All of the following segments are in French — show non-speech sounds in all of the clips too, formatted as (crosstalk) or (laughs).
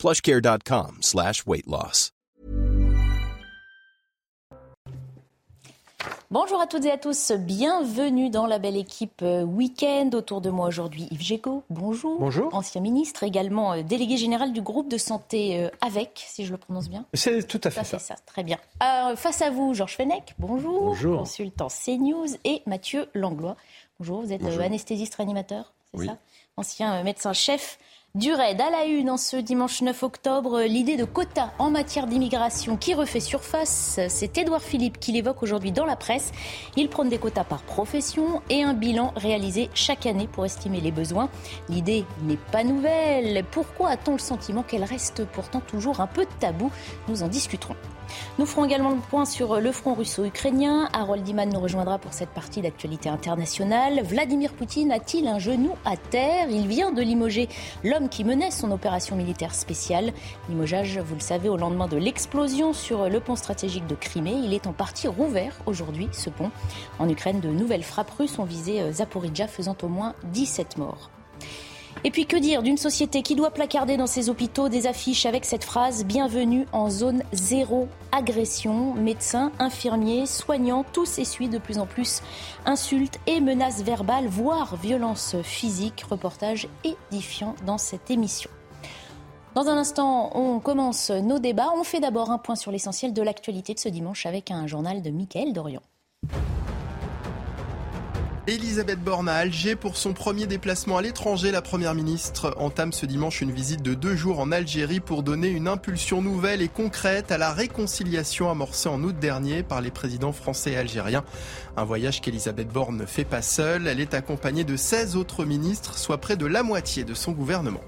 plushcare.com slash weight loss. Bonjour à toutes et à tous, bienvenue dans la belle équipe euh, week-end. Autour de moi aujourd'hui Yves Gégaud, bonjour. Bonjour. Ancien ministre, également euh, délégué général du groupe de santé euh, AVEC, si je le prononce bien. C'est tout à fait ça. ça. ça. Très bien. Euh, face à vous, Georges Fenech, bonjour. Bonjour. Consultant CNews et Mathieu Langlois. Bonjour, vous êtes anesthésiste réanimateur, c'est Oui. ça? Ancien euh, médecin-chef du RAID. À la une, en ce dimanche 9 octobre, l'idée de quotas en matière d'immigration qui refait surface. C'est Édouard Philippe qui l'évoque aujourd'hui dans la presse. Il prône des quotas par profession et un bilan réalisé chaque année pour estimer les besoins. L'idée n'est pas nouvelle. Pourquoi a-t-on le sentiment qu'elle reste pourtant toujours un peu tabou? Nous en discuterons. Nous ferons également le point sur le front russo-ukrainien. Harold Iman nous rejoindra pour cette partie d'actualité internationale. Vladimir Poutine a-t-il un genou à terre? Il vient de limoger l'homme qui menait son opération militaire spéciale. Limogeage, vous le savez, au lendemain de l'explosion sur le pont stratégique de Crimée. Il est en partie rouvert aujourd'hui, ce pont. En Ukraine, de nouvelles frappes russes ont visé Zaporizhia, faisant au moins 17 morts. Et puis que dire d'une société qui doit placarder dans ses hôpitaux des affiches avec cette phrase Bienvenue en zone zéro agression. Médecins, infirmiers, soignants, tous essuient de plus en plus insultes et menaces verbales, voire violences physiques. Reportage édifiant dans cette émission. Dans un instant, on commence nos débats. On fait d'abord un point sur l'essentiel de l'actualité de ce dimanche avec un journal de Mickaël Dorian. Elisabeth Borne à Alger pour son premier déplacement à l'étranger. La première ministre entame ce dimanche une visite de deux jours en Algérie pour donner une impulsion nouvelle et concrète à la réconciliation amorcée en août dernier par les présidents français et algériens. Un voyage qu'Elisabeth Borne ne fait pas seule. Elle est accompagnée de 16 autres ministres, soit près de la moitié de son gouvernement.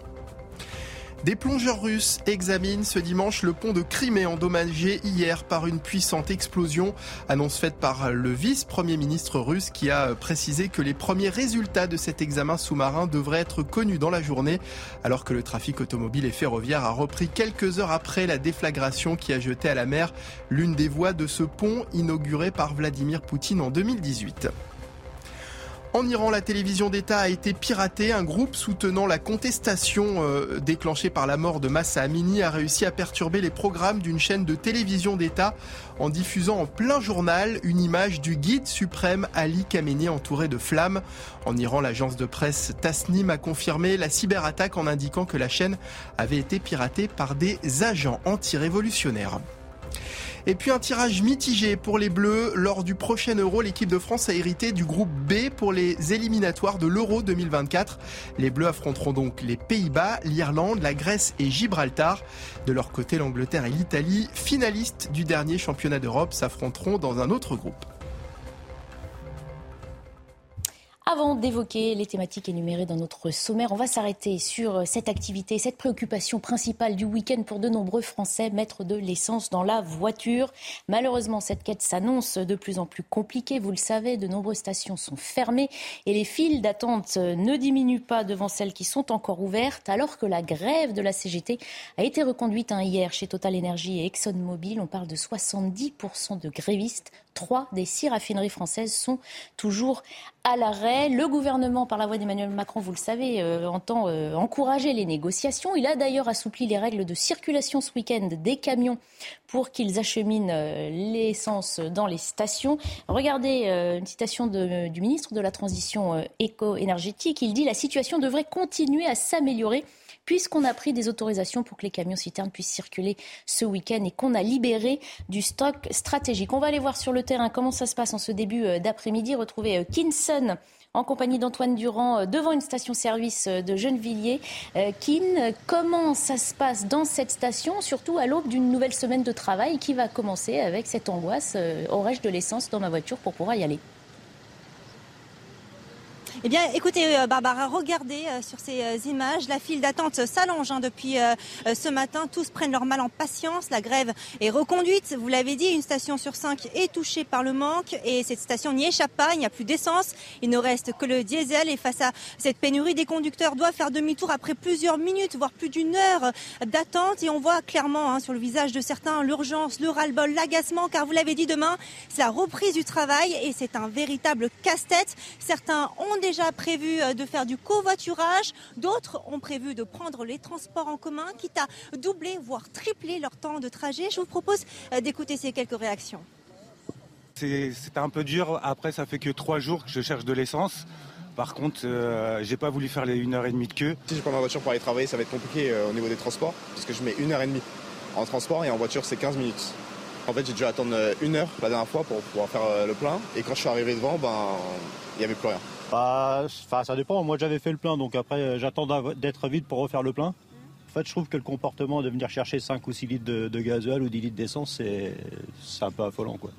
Des plongeurs russes examinent ce dimanche le pont de Crimée endommagé hier par une puissante explosion. Annonce faite par le vice-premier ministre russe qui a précisé que les premiers résultats de cet examen sous-marin devraient être connus dans la journée alors que le trafic automobile et ferroviaire a repris quelques heures après la déflagration qui a jeté à la mer l'une des voies de ce pont inauguré par Vladimir Poutine en 2018. En Iran, la télévision d'État a été piratée. Un groupe soutenant la contestation euh, déclenchée par la mort de Massa Amini a réussi à perturber les programmes d'une chaîne de télévision d'État en diffusant en plein journal une image du guide suprême Ali Khamenei entouré de flammes. En Iran, l'agence de presse Tasnim a confirmé la cyberattaque en indiquant que la chaîne avait été piratée par des agents anti-révolutionnaires. Et puis un tirage mitigé pour les Bleus. Lors du prochain Euro, l'équipe de France a hérité du groupe B pour les éliminatoires de l'Euro 2024. Les Bleus affronteront donc les Pays-Bas, l'Irlande, la Grèce et Gibraltar. De leur côté, l'Angleterre et l'Italie, finalistes du dernier championnat d'Europe, s'affronteront dans un autre groupe. Avant d'évoquer les thématiques énumérées dans notre sommaire, on va s'arrêter sur cette activité, cette préoccupation principale du week-end pour de nombreux Français, mettre de l'essence dans la voiture. Malheureusement, cette quête s'annonce de plus en plus compliquée. Vous le savez, de nombreuses stations sont fermées et les files d'attente ne diminuent pas devant celles qui sont encore ouvertes, alors que la grève de la CGT a été reconduite hein, hier chez Total Energy et ExxonMobil. On parle de 70% de grévistes. Trois des six raffineries françaises sont toujours à l'arrêt. Le gouvernement, par la voix d'Emmanuel Macron, vous le savez, euh, entend euh, encourager les négociations. Il a d'ailleurs assoupli les règles de circulation ce week-end des camions pour qu'ils acheminent euh, l'essence dans les stations. Regardez une citation du ministre de la Transition éco-énergétique. Il dit la situation devrait continuer à s'améliorer puisqu'on a pris des autorisations pour que les camions citernes puissent circuler ce week-end et qu'on a libéré du stock stratégique. On va aller voir sur le terrain comment ça se passe en ce début euh, d'après-midi. Retrouver euh, Kinson en compagnie d'Antoine Durand euh, devant une station-service de Gennevilliers. Kin, comment ça se passe dans cette station, surtout à l'aube d'une nouvelle semaine de travail qui va commencer avec cette angoisse aurais-je de l'essence dans ma voiture pour pouvoir y aller? Eh bien, écoutez, euh, Barbara, regardez euh, sur ces euh, images. La file d'attente s'allonge hein, depuis ce matin. Tous prennent leur mal en patience. La grève est reconduite. Vous l'avez dit, une station sur cinq est touchée par le manque et cette station n'y échappe pas. Il n'y a plus d'essence. Il ne reste que le diesel. Et face à cette pénurie, des conducteurs doivent faire demi-tour après plusieurs minutes, voire plus d'une heure d'attente. Et on voit clairement hein, sur le visage de certains l'urgence, le ras-le-bol, l'agacement, car vous l'avez dit, demain, c'est la reprise du travail et c'est un véritable casse-tête. Certains ont déjà prévu euh, de faire du covoiturage, d'autres ont prévu de prendre les transports en commun, quitte à doubler, voire tripler leur temps de trajet. Je vous propose euh, d'écouter ces quelques réactions. C'était un peu dur. Après, ça fait que trois jours que je cherche de l'essence. Par contre, euh, j'ai pas voulu faire les 1h30 de queue. Si je prends ma voiture pour aller travailler, ça va être compliqué au niveau des transports, parce que je mets 1h30 en transport et en voiture, c'est 15 minutes. En fait, j'ai dû attendre une heure la dernière fois pour pouvoir faire le plein. Et quand je suis arrivé devant, ben, il n'y avait plus rien. Bah, ça dépend. Moi, j'avais fait le plein, donc après, euh, j'attends d'être vide pour refaire le plein. En fait, je trouve que le comportement de venir chercher 5 ou 6 litres de, de gasoil ou 10 litres d'essence, c'est un peu affolant. Quoi.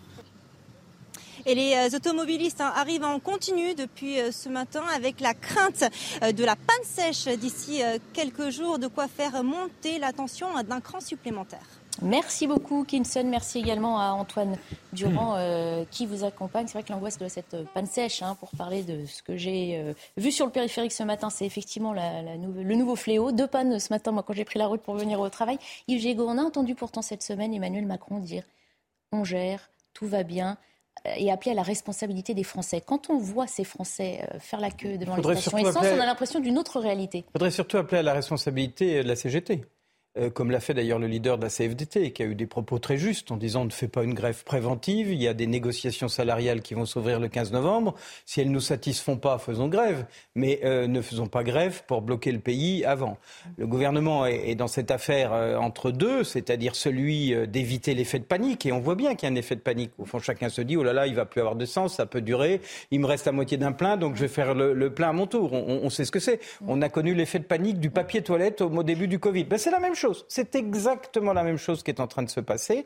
Et les euh, automobilistes hein, arrivent en continu depuis euh, ce matin avec la crainte de la panne sèche d'ici quelques jours, de quoi faire monter la tension d'un cran supplémentaire. Merci beaucoup, Kinson. Merci également à Antoine Durand euh, qui vous accompagne. C'est vrai que l'angoisse de cette panne sèche, hein, pour parler de ce que j'ai euh, vu sur le périphérique ce matin, c'est effectivement le nouveau fléau. Deux pannes ce matin, moi, quand j'ai pris la route pour venir au travail. Yves Gégaud, on a entendu pourtant cette semaine Emmanuel Macron dire on gère, tout va bien et appeler à la responsabilité des Français. Quand on voit ces Français euh, faire la queue devant les stations essence, on a l'impression d'une autre réalité. Il faudrait surtout appeler à la responsabilité de la CGT. Euh, comme l'a fait d'ailleurs le leader de la CFDT, qui a eu des propos très justes en disant ne fait pas une grève préventive, il y a des négociations salariales qui vont s'ouvrir le 15 novembre. Si elles ne nous satisfont pas, faisons grève, mais euh, ne faisons pas grève pour bloquer le pays avant. Le gouvernement est, dans cette affaire euh, entre deux, c'est-à-dire celui d'éviter l'effet de panique, et on voit bien qu'il y a un effet de panique. Au fond, chacun se dit oh là là, il va plus avoir de sens, ça peut durer, il me reste la moitié d'un plein, donc je vais faire le, plein à mon tour. On, sait ce que c'est. On a connu l'effet de panique du papier toilette au, début du Covid. Ben, c'est la même chose. C'est exactement la même chose qui est en train de se passer.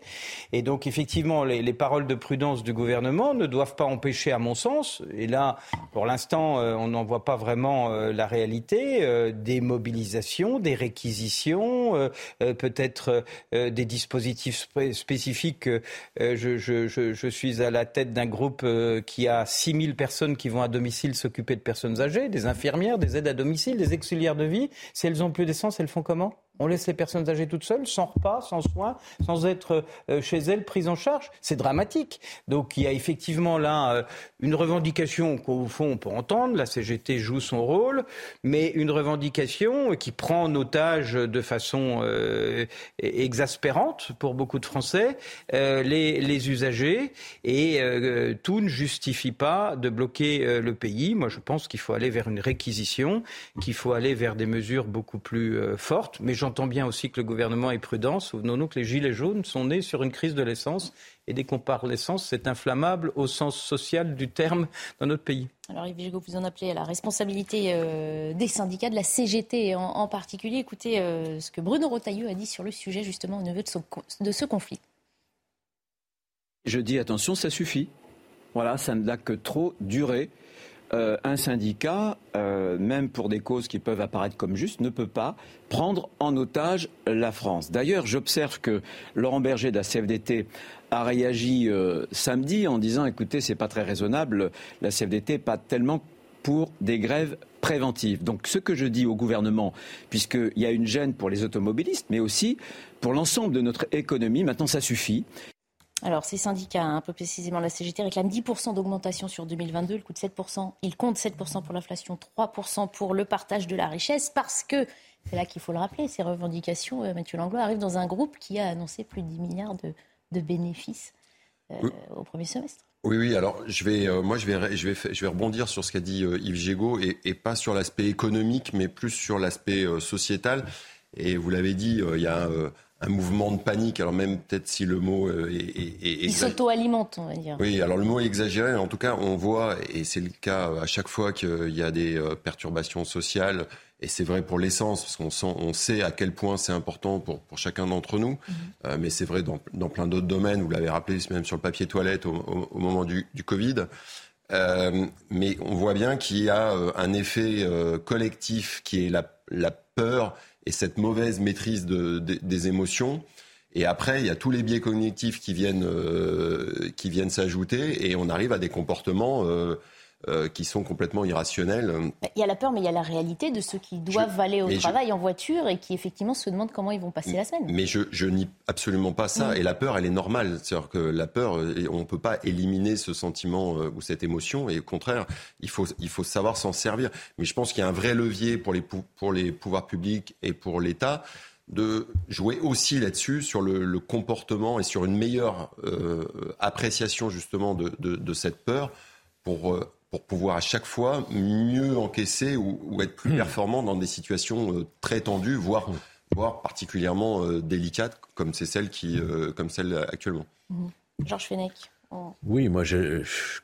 Et donc, effectivement, les, paroles de prudence du gouvernement ne doivent pas empêcher, à mon sens, et là, pour l'instant, euh, on n'en voit pas vraiment euh, la réalité, euh, des mobilisations, des réquisitions, peut-être des dispositifs spécifiques. Je, suis à la tête d'un groupe qui a 6000 personnes qui vont à domicile s'occuper de personnes âgées, des infirmières, des aides à domicile, des auxiliaires de vie. Si elles ont plus d'essence, elles font comment? On laisse les personnes âgées toutes seules, sans repas, sans soins, sans être euh, chez elles prises en charge. C'est dramatique. Donc il y a effectivement là euh, une revendication qu'au fond on peut entendre. La CGT joue son rôle, mais une revendication qui prend en otage de façon euh, exaspérante pour beaucoup de Français les, les, usagers et tout ne justifie pas de bloquer le pays. Moi je pense qu'il faut aller vers une réquisition, qu'il faut aller vers des mesures beaucoup plus fortes. Mais j'entends bien aussi que le gouvernement est prudent. Souvenons-nous que les gilets jaunes sont nés sur une crise de l'essence. Et dès qu'on parle d'essence, c'est inflammable au sens social du terme dans notre pays. Alors Yves Gigot, vous en appelez à la responsabilité euh, des syndicats, de la CGT en, particulier. Écoutez euh, ce que Bruno Rotailleux a dit sur le sujet justement au niveau de, de ce conflit. Je dis attention, ça suffit. Voilà, ça n'a que trop duré. Euh, un syndicat, euh, même pour des causes qui peuvent apparaître comme justes, ne peut pas prendre en otage la France. D'ailleurs, j'observe que Laurent Berger de la CFDT a réagi euh, samedi en disant écoutez, c'est pas très raisonnable, la CFDT pas tellement pour des grèves préventives. Donc ce que je dis au gouvernement, puisqu'il y a une gêne pour les automobilistes, mais aussi pour l'ensemble de notre économie, maintenant ça suffit. Alors, ces syndicats, un peu précisément la CGT, réclament 10% d'augmentation sur 2022. Le coût de 7%, il compte 7% pour l'inflation, 3% pour le partage de la richesse, parce que, c'est là qu'il faut le rappeler, ces revendications, euh, Mathieu Langlois arrive dans un groupe qui a annoncé plus de 10 milliards de, bénéfices euh, au premier semestre. Oui, oui. Alors, je vais, euh, moi, je vais, je vais, je vais rebondir sur ce qu'a dit Yves Gégaud et, et, pas sur l'aspect économique, mais plus sur l'aspect sociétal. Et vous l'avez dit, il y a un mouvement de panique. Alors même peut-être si le mot euh, est, est, il s'auto-alimente, on va dire. Oui, alors le mot est exagéré. En tout cas, on voit, et c'est le cas à chaque fois qu'il y a des euh, perturbations sociales, et c'est vrai pour l'essence, parce qu'on sent, on sait à quel point c'est important pour, pour chacun d'entre nous. Mhm. Euh, mais c'est vrai dans, dans plein d'autres domaines. Vous l'avez rappelé, même sur le papier toilette au, au, moment du, du Covid. mais on voit bien qu'il y a un effet collectif qui est la, la, peur et cette mauvaise maîtrise de, des émotions. Et après, il y a tous les biais cognitifs qui viennent, qui viennent s'ajouter et on arrive à des comportements euh, qui sont complètement irrationnels. Il y a la peur, mais il y a la réalité de ceux qui doivent aller au travail en voiture et qui effectivement se demandent comment ils vont passer la semaine. Mais je, je nie absolument pas ça. Mm. Et la peur, elle est normale. C'est-à-dire que la peur, euh, on ne peut pas éliminer ce sentiment euh, ou cette émotion. Et au contraire, il faut, il faut savoir s'en servir. Mais je pense qu'il y a un vrai levier pour les, pour les pouvoirs publics et pour l'État de jouer aussi là-dessus sur le, comportement et sur une meilleure appréciation justement de, de, de, cette peur pour pour pouvoir à chaque fois mieux encaisser ou, être plus hmm. performant dans des situations euh, très tendues, voire, hmm. voire particulièrement euh, délicates comme c'est celle qui, euh, comme celle actuellement. Hmm. Georges Fenech. Oui, moi je, suis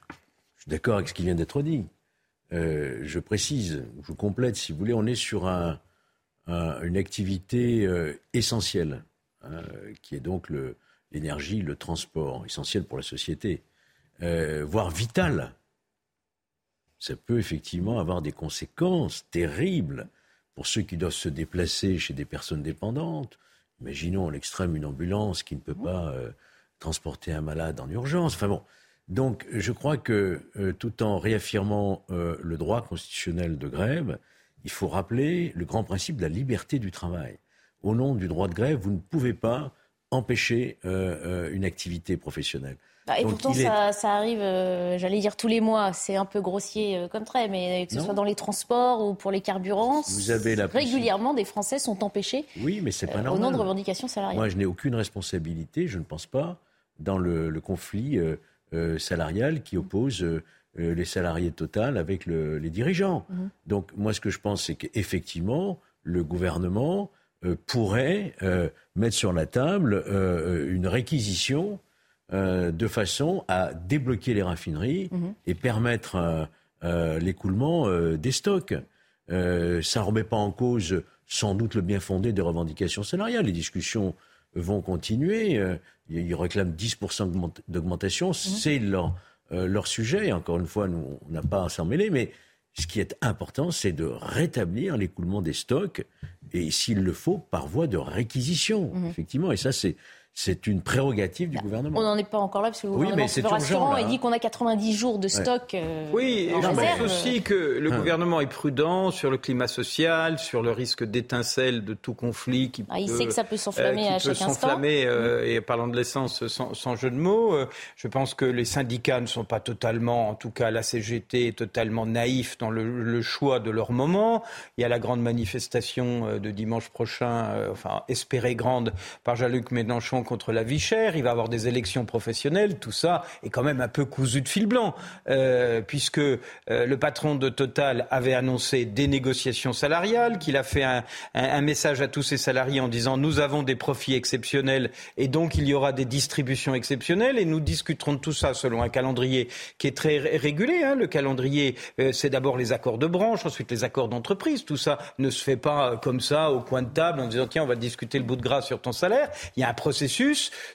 d'accord avec ce qui vient d'être dit. je précise, je complète, si vous voulez, on est sur un, une activité essentielle, hein, qui est donc l'énergie, le, transport, essentiel pour la société, voire vital ça peut effectivement avoir des conséquences terribles pour ceux qui doivent se déplacer chez des personnes dépendantes. Imaginons à l'extrême une ambulance qui ne peut pas euh, transporter un malade en urgence. Enfin bon. Donc je crois que euh, tout en réaffirmant euh, le droit constitutionnel de grève, il faut rappeler le grand principe de la liberté du travail. Au nom du droit de grève, vous ne pouvez pas empêcher une activité professionnelle. Bah, et pourtant, ça, arrive, euh, j'allais dire tous les mois, c'est un peu grossier euh, comme trait, mais que ce soit dans les transports ou pour les carburants, Vous avez régulièrement des Français sont empêchés oui, mais c'est pas euh, normal. au nom de revendications salariales. Moi, je n'ai aucune responsabilité, je ne pense pas, dans le, conflit salarial qui oppose les salariés Total avec les dirigeants. Mhm. Donc, moi, ce que je pense, c'est qu'effectivement, le gouvernement pourrait mettre sur la table une réquisition euh, de façon à débloquer les raffineries mhm. et permettre euh, euh, l'écoulement des stocks. ça ne remet pas en cause sans doute le bien fondé des revendications salariales. Les discussions vont continuer. ils réclament 10% d'augmentation. Mhm. C'est leur, leur sujet. Encore une fois, nous, on n'a pas à s'en mêler. Mais ce qui est important, c'est de rétablir l'écoulement des stocks et, s'il le faut, par voie de réquisition, mhm. effectivement. Et ça, c'est c'est une prérogative du gouvernement. On n'en est pas encore là parce que le gouvernement oui, rassurant et dit qu'on a 90 jours de stock. Euh, oui, et je pense aussi que le hein. gouvernement est prudent sur le climat social, sur le risque d'étincelle de tout conflit qui ah, Il sait que ça peut s'enflammer euh, à chaque instant. s'enflammer euh, et parlant de l'essence sans, jeu de mots, je pense que les syndicats ne sont pas totalement, en tout cas la CGT, totalement naïfs dans le, choix de leur moment. Il y a la grande manifestation de dimanche prochain, enfin espérée grande par Jean-Luc Mélenchon contre la vie chère, il va avoir des élections professionnelles, tout ça est quand même un peu cousu de fil blanc, euh, puisque euh, le patron de Total avait annoncé des négociations salariales, qu'il a fait un, message à tous ses salariés en disant nous avons des profits exceptionnels et donc il y aura des distributions exceptionnelles et nous discuterons de tout ça selon un calendrier qui est très régulé. Hein. Le calendrier, euh, c'est d'abord les accords de branche, ensuite les accords d'entreprise. Tout ça ne se fait pas comme ça au coin de table en disant tiens on va discuter le bout de gras sur ton salaire. Il y a un processus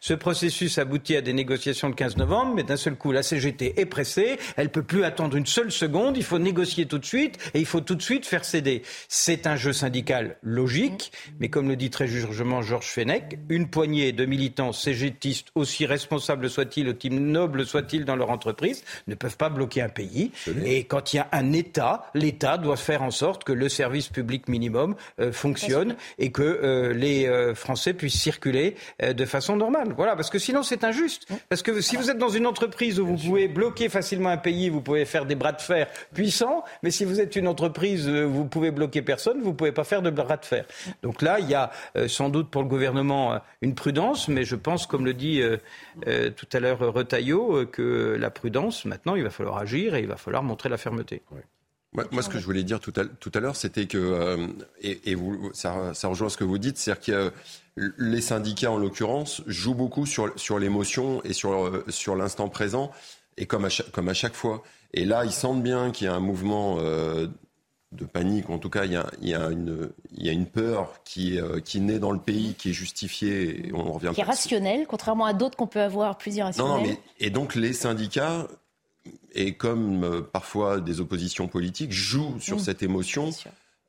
ce processus aboutit à des négociations le 15 novembre, mais d'un seul coup, la CGT est pressée. Elle ne peut plus attendre une seule seconde. Il faut négocier tout de suite et il faut tout de suite faire céder. C'est un jeu syndical logique, mais comme le dit très justement Georges Fenech, une poignée de militants CGTistes, aussi responsables soient-ils, aussi nobles soient-ils dans leur entreprise, ne peuvent pas bloquer un pays. Et quand il y a un État, l'État doit faire en sorte que le service public minimum euh, fonctionne et que euh, les euh, Français puissent circuler de façon normale. Voilà, parce que sinon c'est injuste. Parce que si vous êtes dans une entreprise où vous pouvez bloquer facilement un pays, vous pouvez faire des bras de fer puissants, mais si vous êtes une entreprise où euh, vous pouvez bloquer personne, vous ne pouvez pas faire de bras de fer. Donc là, il y a euh, sans doute pour le gouvernement euh, une prudence, mais je pense, comme le dit tout à l'heure Retailleau, que la prudence, maintenant, il va falloir agir et il va falloir montrer la fermeté. Moi, ce que je voulais dire tout à, l'heure, c'était que, et, vous, ça, ça, rejoint ce que vous dites, c'est-à-dire que les syndicats, en l'occurrence, jouent beaucoup sur, sur l'émotion et sur, sur l'instant présent, et comme à, chaque, comme à chaque fois. Et là, ils sentent bien qu'il y a un mouvement euh, de panique, en tout cas, il y a, il y a, une, il y a une peur qui, euh, qui naît dans le pays, qui est justifiée. Et on revient qui est rationnelle, contrairement à d'autres qu'on peut avoir plus irrationnels. Non, non, mais, et donc les syndicats et comme euh, parfois des oppositions politiques jouent sur Mmh. cette émotion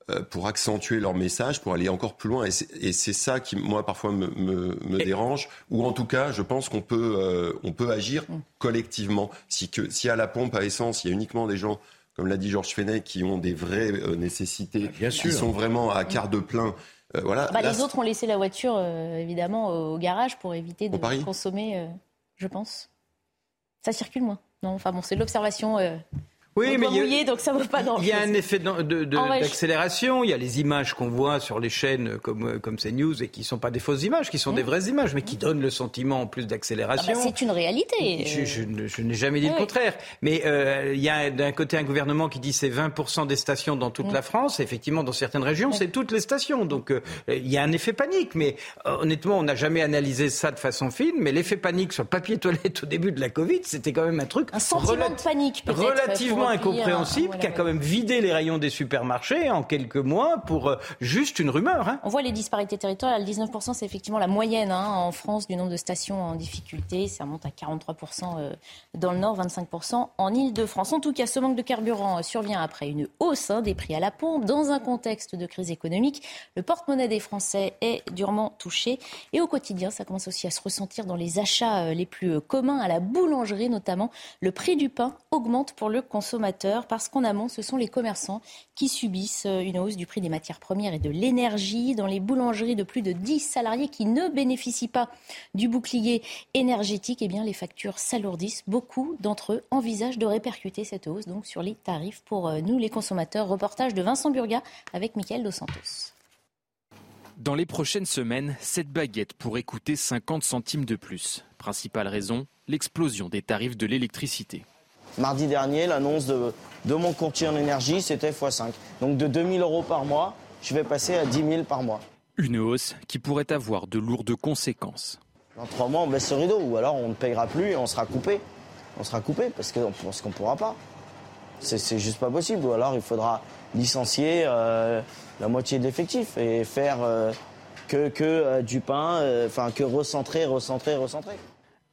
euh, pour accentuer leur message, pour aller encore plus loin. Et c'est- ça qui, moi, parfois me, me, me dérange. Ou en tout cas, je pense qu'on peut, euh, on peut agir Mmh. collectivement. Si, que, si à la pompe à essence, il y a uniquement des gens, comme l'a dit Georges Fenech, qui ont des vraies euh, nécessités, Bien qui sont vraiment à quart de plein. euh, voilà. Bah, Là, les autres ont laissé la voiture, euh, évidemment, au garage pour éviter de consommer, euh, je pense. Ça circule moins. Non, enfin bon, c'est l'observation. Euh, Oui, mais il y a- mouillé, donc ça vaut pas grand Il y a un effet d'accélération. Il y a les images qu'on voit sur les chaînes comme, euh, comme CNews et qui sont pas des fausses images, qui sont des vraies images, mais qui donnent le sentiment en plus Ah d'accélération. bah, c'est une réalité. Je, je ne- je n'ai jamais dit Oui, le contraire. Mais euh, il y a d'un côté un gouvernement qui dit c'est 20% des stations dans toute la France. Effectivement, dans certaines régions, c'est toutes les stations. Donc euh, il y a un effet panique. Mais euh, honnêtement, on n'a jamais analysé ça de façon fine. Mais l'effet panique sur le papier toilette au début de la Covid, c'était quand même un truc Un sentiment relat- de panique, peut-être, relativement incompréhensible, voilà, qui a quand même vidé les rayons des supermarchés en quelques mois pour euh, juste une rumeur. Hein. On voit les disparités territoriales. 19%, c'est effectivement la moyenne hein, en France du nombre de stations en difficulté. Ça remonte à 43% euh, dans le Nord, 25% en Ile-de-France. En tout cas, ce manque de carburant euh, survient après une hausse hein, des prix à la pompe. Dans un contexte de crise économique, le porte-monnaie des Français est durement touché. Et au quotidien, ça commence aussi à se ressentir dans les achats les plus communs, à la boulangerie notamment. Le prix du pain augmente pour le consommateur parce qu'en amont, ce sont les commerçants qui subissent euh, une hausse du prix des matières premières et de l'énergie. Dans les boulangeries de plus de 10 salariés qui ne bénéficient pas du bouclier énergétique, eh bien, les factures s'alourdissent. Beaucoup d'entre eux envisagent de répercuter cette hausse sur les tarifs pour euh, nous, les consommateurs. Reportage de Vincent Burga avec Mickaël Dos Santos. Dans les prochaines semaines, cette baguette pourrait coûter 50 centimes de plus. Principale raison, l'explosion des tarifs de l'électricité. Mardi dernier, l'annonce de, de mon courtier en énergie, c'était x5. Donc de 2000 euros par mois, je vais passer à 10 000 par mois. Une hausse qui pourrait avoir de lourdes conséquences. Dans trois mois, on baisse le rideau, ou alors on ne payera plus et on sera coupé. On sera coupé parce qu'on ne pourra pas. C'est juste pas possible. Ou alors il faudra licencier euh, la moitié de l'effectif et faire euh, que, que euh, du pain, enfin que recentrer, recentrer, recentrer.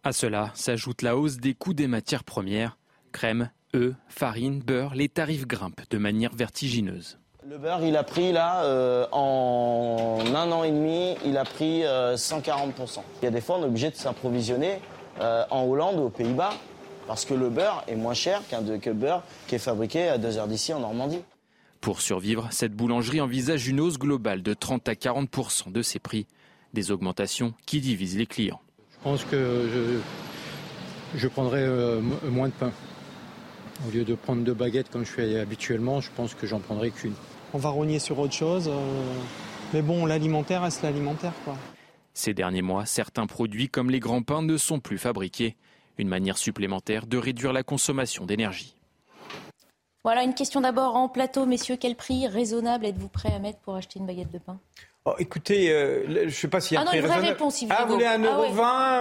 À cela s'ajoute la hausse des coûts des matières premières. Crème, œufs, farine, beurre, les tarifs grimpent de manière vertigineuse. Le beurre, il a pris là, euh, en un an et demi, il a pris euh, 140%. Il y a des fois, on est obligé de s'approvisionner euh, en Hollande ou aux Pays-Bas, parce que le beurre est moins cher qu'un de- que le beurre qui est fabriqué à deux heures d'ici en Normandie. Pour survivre, cette boulangerie envisage une hausse globale de 30 à 40% de ses prix. Des augmentations qui divisent les clients. Je pense que je, je prendrai euh, mo- moins de pain. Au lieu de prendre deux baguettes comme je fais habituellement, je pense que j'en prendrai qu'une. On va rogner sur autre chose. euh, Mais bon, l'alimentaire reste l'alimentaire, quoi. Ces derniers mois, certains produits comme les grands pains ne sont plus fabriqués. Une manière supplémentaire de réduire la consommation d'énergie. Voilà une question d'abord en plateau, messieurs. Quel prix raisonnable êtes-vous prêt à mettre pour acheter une baguette de pain? Oh, écoutez, euh, je ne sais pas s'il y a Ah non, une vraie réponse, Ah, vous voulez 1,20€, Ah ouais.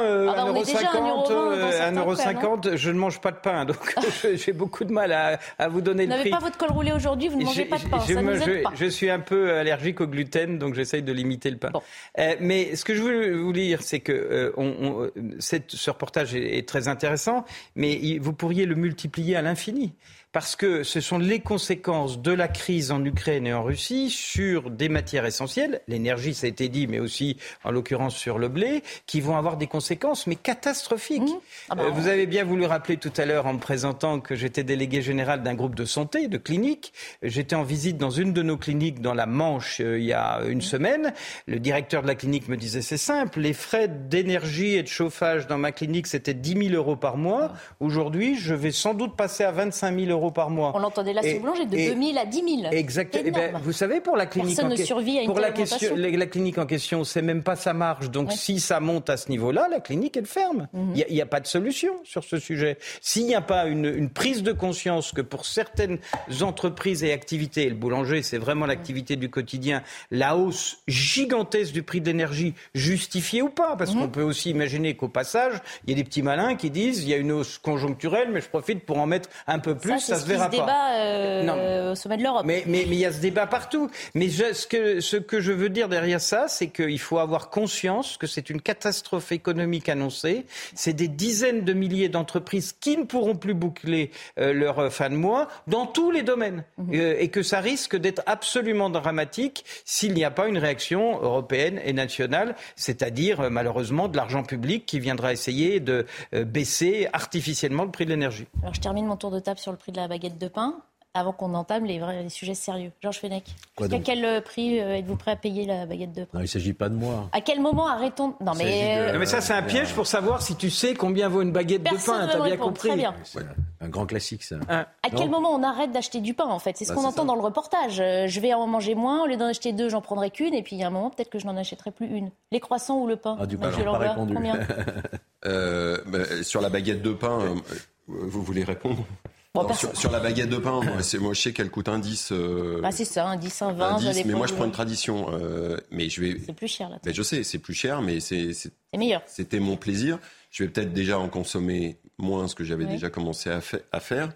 euh, Ah bah, on est déjà à 1,50€, 1,20€ dans euh, certains 1,50€, je ne mange pas de pain, donc (laughs) j'ai beaucoup de mal à, à vous donner Vous le n'avez prix. pas votre col roulé aujourd'hui, vous ne mangez pas de pain, je ça ne me- nous aide je- pas. je suis un peu allergique au gluten, donc j'essaye de limiter le pain. Euh, mais ce que je voulais vous dire, c'est que euh, on- on- euh, cette- ce reportage est, est très intéressant, mais vous pourriez le multiplier à l'infini. Parce que ce sont les conséquences de la crise en Ukraine et en Russie sur des matières essentielles, l'énergie, ça a été dit, mais aussi en l'occurrence sur le blé, qui vont avoir des conséquences, mais catastrophiques. Ah bah, Euh, vous avez bien voulu rappeler tout à l'heure en me présentant que j'étais délégué général d'un groupe de santé, de clinique. J'étais en visite dans une de nos cliniques dans la Manche euh, il y a une semaine. Le directeur de la clinique me disait c'est simple, les frais d'énergie et de chauffage dans ma clinique c'était 10 000 euros par mois. Aujourd'hui, je vais sans doute passer à 25 000 euros par mois. On l'entendait là sur Boulanger, de et- 2 000 à 10 000. Exact. Eh Énorme. ben, vous savez, pour la clinique Personne en ne survit à une pour la, question, la, clinique en question, c'est même pas sa marge. Donc, si ça monte à ce niveau-là, la clinique elle ferme. Il Mhm. n'y a, pas de solution sur ce sujet. S'il n'y a pas une, une prise de conscience que pour certaines entreprises et activités, et le boulanger, c'est vraiment l'activité du quotidien, la hausse gigantesque du prix de l'énergie, justifiée ou pas, Mhm. parce qu'on peut aussi imaginer qu'au passage, il y a des petits malins qui disent il y a une hausse conjoncturelle, mais je profite pour en mettre un peu plus. Ça, Ça, se verra ce débat euh, au sommet de l'Europe. Mais il y a ce débat partout. Mais ce, que, ce que je veux dire derrière ça, c'est qu'il faut avoir conscience que c'est une catastrophe économique annoncée. C'est des dizaines de milliers d'entreprises qui ne pourront plus boucler euh, leur fin de mois dans tous les domaines. Mhm. Euh, et que ça risque d'être absolument dramatique s'il n'y a pas une réaction européenne et nationale, c'est-à-dire malheureusement de l'argent public qui viendra essayer de baisser artificiellement le prix de l'énergie. Alors je termine mon tour de table sur le prix de la baguette de pain avant qu'on entame les, vrais, sujets sérieux. Georges Fenech, à quel euh, prix euh, êtes-vous prêt à payer la baguette de pain? Non, il ne s'agit pas de moi. À quel moment arrêtons Non, mais, euh, mais ça, c'est un piège pour savoir si tu sais combien vaut une baguette de pain. T'as bien compris. Très bien. Un grand classique, ça. À quel moment on arrête d'acheter du pain, en fait? C'est ce bah, qu'on entend dans le reportage. Je vais en manger moins, au lieu d'en acheter deux, j'en prendrai qu'une, et puis il y a un moment, peut-être que je n'en achèterai plus une. Les croissants ou le pain? Ah, du coup, pas répondu. Combien? (laughs) Bah, Sur la baguette de pain, vous voulez répondre? Sur, la baguette de pain, moi, moi je sais qu'elle coûte un 10. Euh, ah, c'est ça, un 10, un 20. mais moi je prends une tradition. Euh, mais je vais. C'est plus cher là. Ben, je sais, c'est plus cher, mais c'est. C'est meilleur. C'était mon plaisir. Je vais peut-être déjà en consommer moins ce que j'avais déjà commencé à, à faire.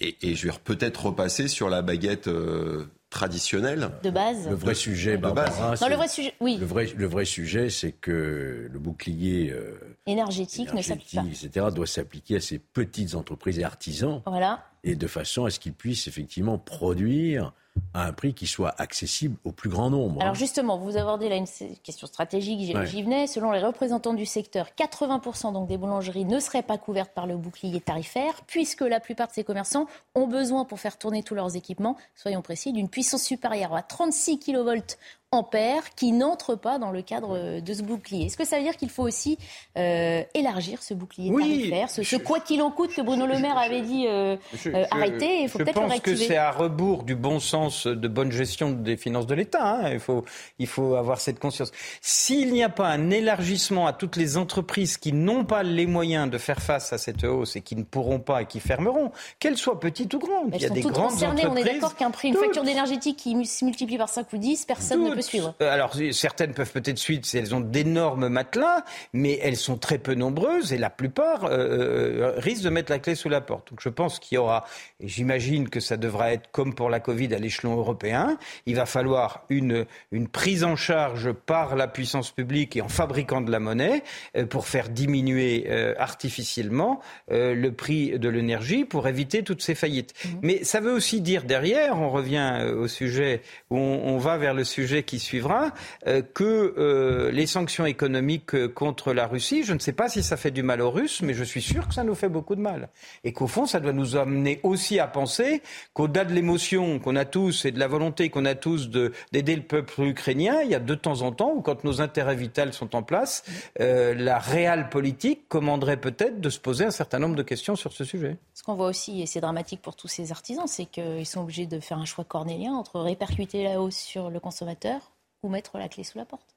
Et, et, je vais peut-être repasser sur la baguette euh, traditionnelle. De base. Le vrai sujet, Barbara, non, le vrai sujet, oui. Le vrai, le vrai sujet, c'est que le bouclier euh, énergétique, ne s'applique pas. etc., doit s'appliquer à ces petites entreprises et artisans. Voilà. Et de façon à ce qu'ils puissent effectivement produire à un prix qui soit accessible au plus grand nombre. Alors justement, vous abordez là une question stratégique, j'y venais. Selon les représentants du secteur, 80% donc des boulangeries ne seraient pas couvertes par le bouclier tarifaire, puisque la plupart de ces commerçants ont besoin pour faire tourner tous leurs équipements, soyons précis, d'une puissance supérieure à 36 kV ampères qui n'entrent pas dans le cadre de ce bouclier. Est-ce que ça veut dire qu'il faut aussi euh, élargir ce bouclier tarifaire, ce, quoi qu'il en coûte que Bruno Le Maire avait dit euh, euh, arrêter Il faut peut-être le réactiver. Je pense que c'est à rebours du bon sens de bonne gestion des finances de l'État. Hein. Il, faut, il faut avoir cette conscience. S'il n'y a pas un élargissement à toutes les entreprises qui n'ont pas les moyens de faire face à cette hausse et qui ne pourront pas et qui fermeront, qu'elles soient petites ou grandes, il y a des grandes concernées. On est d'accord qu'un prix, une facture d'énergie qui se multiplie par 5 ou 10, personne ne peut euh, alors, certaines peuvent peut-être suivre si elles ont d'énormes matelas, mais elles sont très peu nombreuses et la plupart euh, euh, risquent de mettre la clé sous la porte. Donc, je pense qu'il y aura, et j'imagine que ça devra être comme pour la Covid à l'échelon européen, il va falloir une, une prise en charge par la puissance publique et en fabriquant de la monnaie pour faire diminuer artificiellement le prix de l'énergie pour éviter toutes ces faillites. Mmh. Mais ça veut aussi dire derrière, on revient au sujet, où on va vers le sujet qui suivra, euh, que euh, les sanctions économiques euh, contre la Russie, je ne sais pas si ça fait du mal aux Russes, mais je suis sûr que ça nous fait beaucoup de mal. Et qu'au fond, ça doit nous amener aussi à penser qu'au-delà de l'émotion qu'on a tous et de la volonté qu'on a tous d'aider le peuple ukrainien, il y a de temps en temps où, quand nos intérêts vitaux sont en place, la réelle politique commanderait peut-être de se poser un certain nombre de questions sur ce sujet. Ce qu'on voit aussi, et c'est dramatique pour tous ces artisans, c'est qu'ils sont obligés de faire un choix cornélien entre répercuter la hausse sur le consommateur ou mettre la clé sous la porte.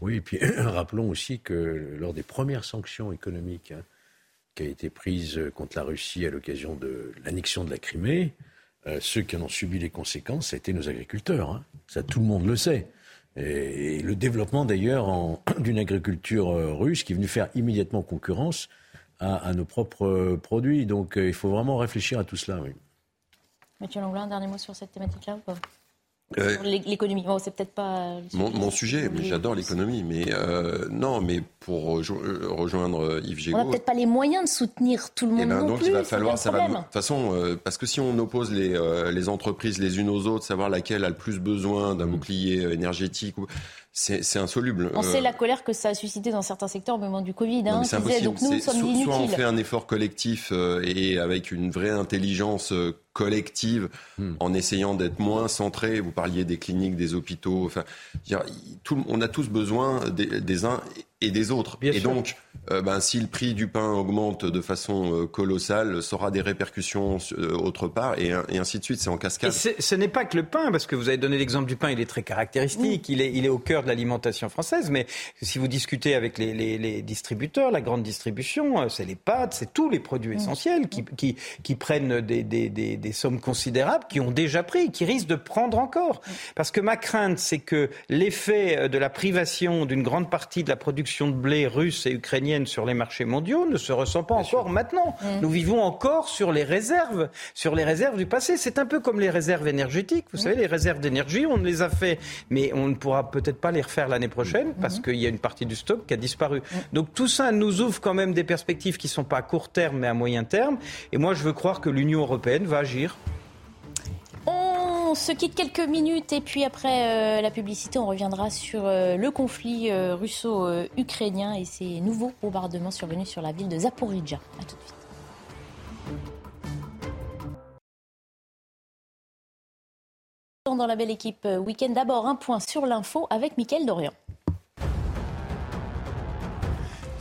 Oui, et puis (clears throat) rappelons aussi que lors des premières sanctions économiques hein, qui ont été prises contre la Russie à l'occasion de l'annexion de la Crimée, euh, ceux qui en ont subi les conséquences, ça a été nos agriculteurs. Hein. Ça, tout le monde le sait. Et, le développement d'ailleurs (clears throat) d'une agriculture euh, russe qui est venue faire immédiatement concurrence à, nos propres euh, produits. Donc il faut vraiment réfléchir à tout cela. Oui. Mathieu Langlin, un dernier mot sur cette thématique-là ou pas? Euh, l'économie. Bon, c'est peut-être pas. Mon, sujet, mais j'adore l'économie. Mais euh, non, mais pour rejoindre Yves Gégaud. On n'a peut-être pas les moyens de soutenir tout le eh monde. Ben, non donc plus, il va falloir. Ça va, de toute façon, euh, parce que si on oppose les, les entreprises les unes aux autres, savoir laquelle a le plus besoin d'un bouclier énergétique, c'est insoluble. On sait la colère que ça a suscité dans certains secteurs au moment du Covid. Hein, c'est impossible. donc nous, sommes soit on fait un effort collectif et avec une vraie intelligence collective hmm. en essayant d'être moins centré. Vous parliez des cliniques, des hôpitaux. Enfin, tout, on a tous besoin des, des uns et des autres. et donc, euh, ben, si le prix du pain augmente de façon euh, colossale, ça aura des répercussions euh, autre part, et, et, ainsi de suite. C'est en cascade. Et ce n'est pas que le pain, parce que vous avez donné l'exemple du pain, il est très caractéristique, il, est, il est au cœur de l'alimentation française, mais si vous discutez avec les, les, les distributeurs, la grande distribution, c'est les pâtes, c'est tous les produits essentiels qui, qui, qui prennent des, des, des, des, sommes considérables, qui ont déjà pris, qui risquent de prendre encore. Parce que ma crainte, c'est que l'effet de la privation d'une grande partie de la production production de blé russe et ukrainienne sur les marchés mondiaux ne se ressent pas encore maintenant. Mmh. Nous vivons encore sur les réserves, sur les réserves du passé. C'est un peu comme les réserves énergétiques. Vous mmh. savez, les réserves d'énergie, on les a fait, mais on ne pourra peut-être pas les refaire l'année prochaine mmh. parce qu'il y a une partie du stock qui a disparu. Donc tout ça nous ouvre quand même des perspectives qui ne sont pas à court terme mais à moyen terme. Et moi, je veux croire que l'Union européenne va agir on se quitte quelques minutes et puis après euh, la publicité, on reviendra sur euh, le conflit euh, russo-ukrainien et ces nouveaux bombardements survenus sur la ville de Zaporizhia. A tout de suite. Dans la belle équipe week-end, d'abord un point sur l'info avec Mickaël Dorian.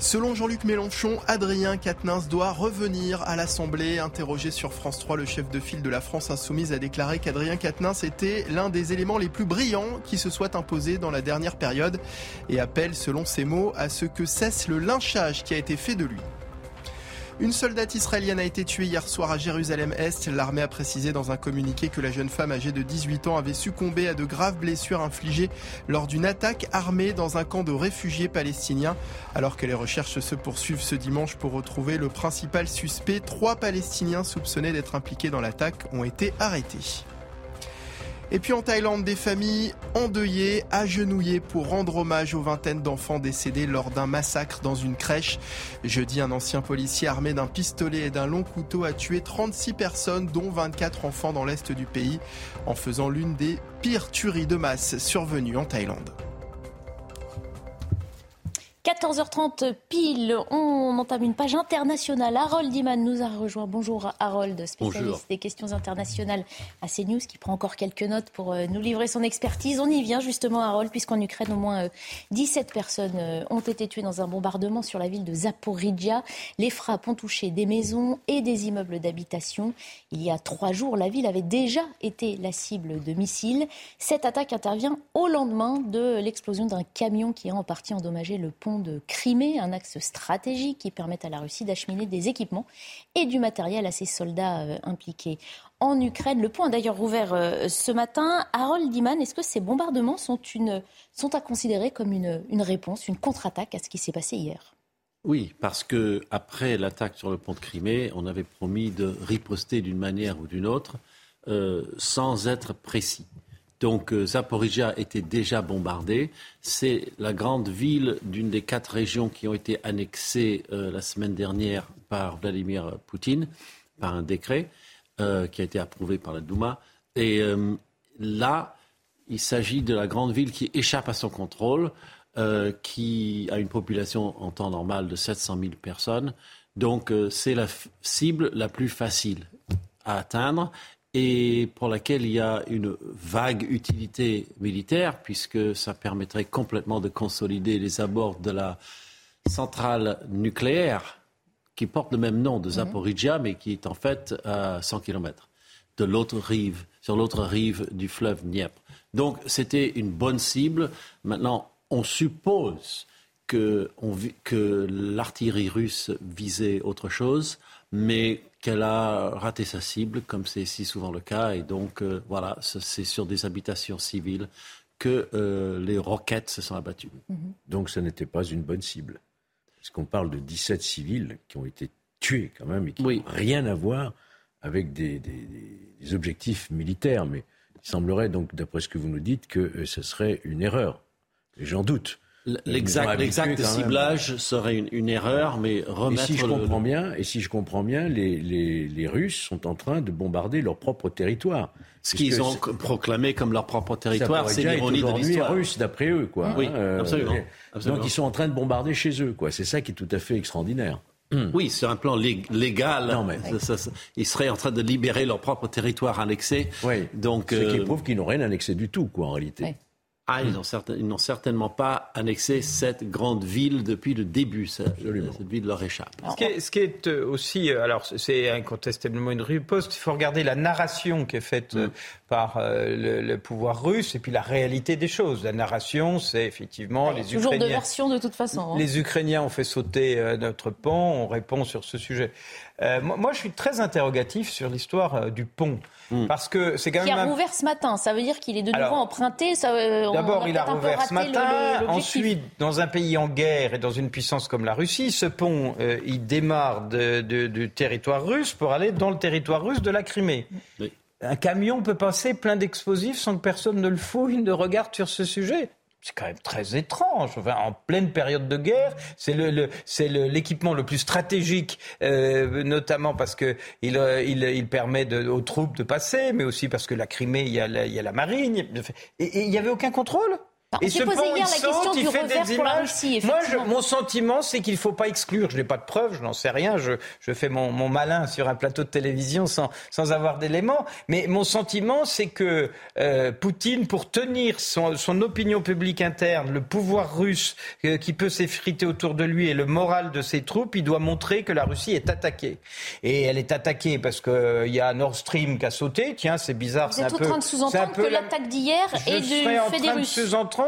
Selon Jean-Luc Mélenchon, Adrien Quatennens doit revenir à l'Assemblée. Interrogé sur France 3, le chef de file de la France Insoumise a déclaré qu'Adrien Quatennens était l'un des éléments les plus brillants qui se soient imposés dans la dernière période et appelle, selon ses mots, à ce que cesse le lynchage qui a été fait de lui. Une soldate israélienne a été tuée hier soir à Jérusalem-Est. L'armée a précisé dans un communiqué que la jeune femme âgée de 18 ans avait succombé à de graves blessures infligées lors d'une attaque armée dans un camp de réfugiés palestiniens. Alors que les recherches se poursuivent ce dimanche pour retrouver le principal suspect, trois Palestiniens soupçonnés d'être impliqués dans l'attaque ont été arrêtés. Et puis en Thaïlande, des familles endeuillées, agenouillées pour rendre hommage aux vingtaines d'enfants décédés lors d'un massacre dans une crèche. Jeudi, un ancien policier armé d'un pistolet et d'un long couteau a tué 36 personnes, dont 24 enfants dans l'est du pays, en faisant l'une des pires tueries de masse survenues en Thaïlande. 14h30 pile, on entame une page internationale. Harold Diman nous a rejoint. Bonjour Harold, spécialiste des questions internationales à CNews, qui prend encore quelques notes pour euh, nous livrer son expertise. On y vient justement Harold, puisqu'en Ukraine, au moins 17 euh, personnes euh, ont été tuées dans un bombardement sur la ville de Zaporizhia. Les frappes ont touché des maisons et des immeubles d'habitation. Il y a trois jours, la ville avait déjà été la cible de missiles. Cette attaque intervient au lendemain de l'explosion d'un camion qui a en partie endommagé le pont de Crimée, un axe stratégique qui permet à la Russie d'acheminer des équipements et du matériel à ses soldats euh, impliqués en Ukraine. Le point d'ailleurs rouvert euh, ce matin. Harold Diman, est-ce que ces bombardements sont, à considérer comme une, une réponse, une contre-attaque à ce qui s'est passé hier? Oui, parce que après l'attaque sur le pont de Crimée, on avait promis de riposter d'une manière ou d'une autre, euh, sans être précis. Donc euh, Zaporizhia était déjà bombardée. C'est la grande ville d'une des quatre régions qui ont été annexées euh, la semaine dernière par Vladimir Poutine, par un décret euh, qui a été approuvé par la Douma. Et là, il s'agit de la grande ville qui échappe à son contrôle, qui a une population en temps normal de 700 000 personnes. Donc c'est la cible la plus facile à atteindre et pour laquelle il y a une vague utilité militaire, puisque ça permettrait complètement de consolider les abords de la centrale nucléaire qui porte le même nom de mhm. Zaporizhia, mais qui est en fait à 100 km de l'autre rive, sur l'autre rive du fleuve Dniepr. Donc c'était une bonne cible. Maintenant, on suppose que, que l'artillerie russe visait autre chose, mais qu'elle a raté sa cible, comme c'est si souvent le cas. Et donc, euh, voilà, c'est sur des habitations civiles que euh, les roquettes se sont abattues. Mhm. Donc, ce n'était pas une bonne cible. Parce qu'on parle de 17 civils qui ont été tués quand même et qui n'ont rien à voir avec des, objectifs militaires. Mais il semblerait donc, d'après ce que vous nous dites, que euh, ce serait une erreur. Et j'en doute. L'exact ciblage serait une, erreur, mais remettre. Et si je comprends bien, et si je comprends bien, les, les, les, Russes sont en train de bombarder leur propre territoire. Ce qu'ils ont proclamé comme leur propre territoire, c'est l'ironie de l'histoire. russe, d'après eux, quoi. Oui, hein, euh, absolument, Donc ils sont en train de bombarder chez eux, quoi. C'est ça qui est tout à fait extraordinaire. (clears throat) Oui, sur un plan légal, non, mais... ils seraient en train de libérer leur propre territoire annexé. Oui. Donc, Ce qui euh, prouve qu'ils n'ont rien annexé du tout, quoi, en réalité. Ah, ils n'ont certainement pas annexé cette grande ville depuis le début. Cette, ville leur échappe. Ce qui est, ce qui est euh, aussi, euh, alors c'est incontestablement une riposte, il faut regarder la narration qui est faite euh, par le, pouvoir russe et puis la réalité des choses. La narration, c'est effectivement les toujours Ukrainiens. Toujours deux versions de toute façon. Hein. Les Ukrainiens ont fait sauter notre pont, on répond sur ce sujet. moi, je suis très interrogatif sur l'histoire du pont. Hmm. Parce que c'est quand même. Qui a rouvert ce matin, ça veut dire qu'il est de nouveau emprunté. D'abord, il a rouvert ce le- matin. le-. Ensuite, dans un pays en guerre et dans une puissance comme la Russie, ce pont, euh, il démarre de- de- du territoire russe pour aller dans le territoire russe de la Crimée. Un camion peut passer plein d'explosifs sans que personne ne le fouille, ne regarde sur ce sujet. C'est quand même très étrange. Enfin, en pleine période de guerre, c'est le, le- le- l'équipement le plus stratégique, euh, notamment parce que il, euh, il, permet aux troupes de passer, mais aussi parce que la Crimée, il y a la, il y a la marine. Et, et il n'y avait aucun contrôle? On et ce posé hier il la question du fait revers des pour la images. Russie, Moi, je- mon sentiment, c'est qu'il ne faut pas exclure. Je n'ai pas de preuves, je n'en sais rien. Je, je fais mon, mon malin sur un plateau de télévision sans, sans avoir d'éléments. Mais mon sentiment, c'est que euh, Poutine, pour tenir son, son opinion publique interne, le pouvoir russe euh, qui peut s'effriter autour de lui et le moral de ses troupes, il doit montrer que la Russie est attaquée. Et elle est attaquée parce qu'il y a Nord Stream qui a sauté. Tiens, c'est bizarre. Vous êtes un en train de sous-entendre que la- l'attaque d'hier est du fait des Russes.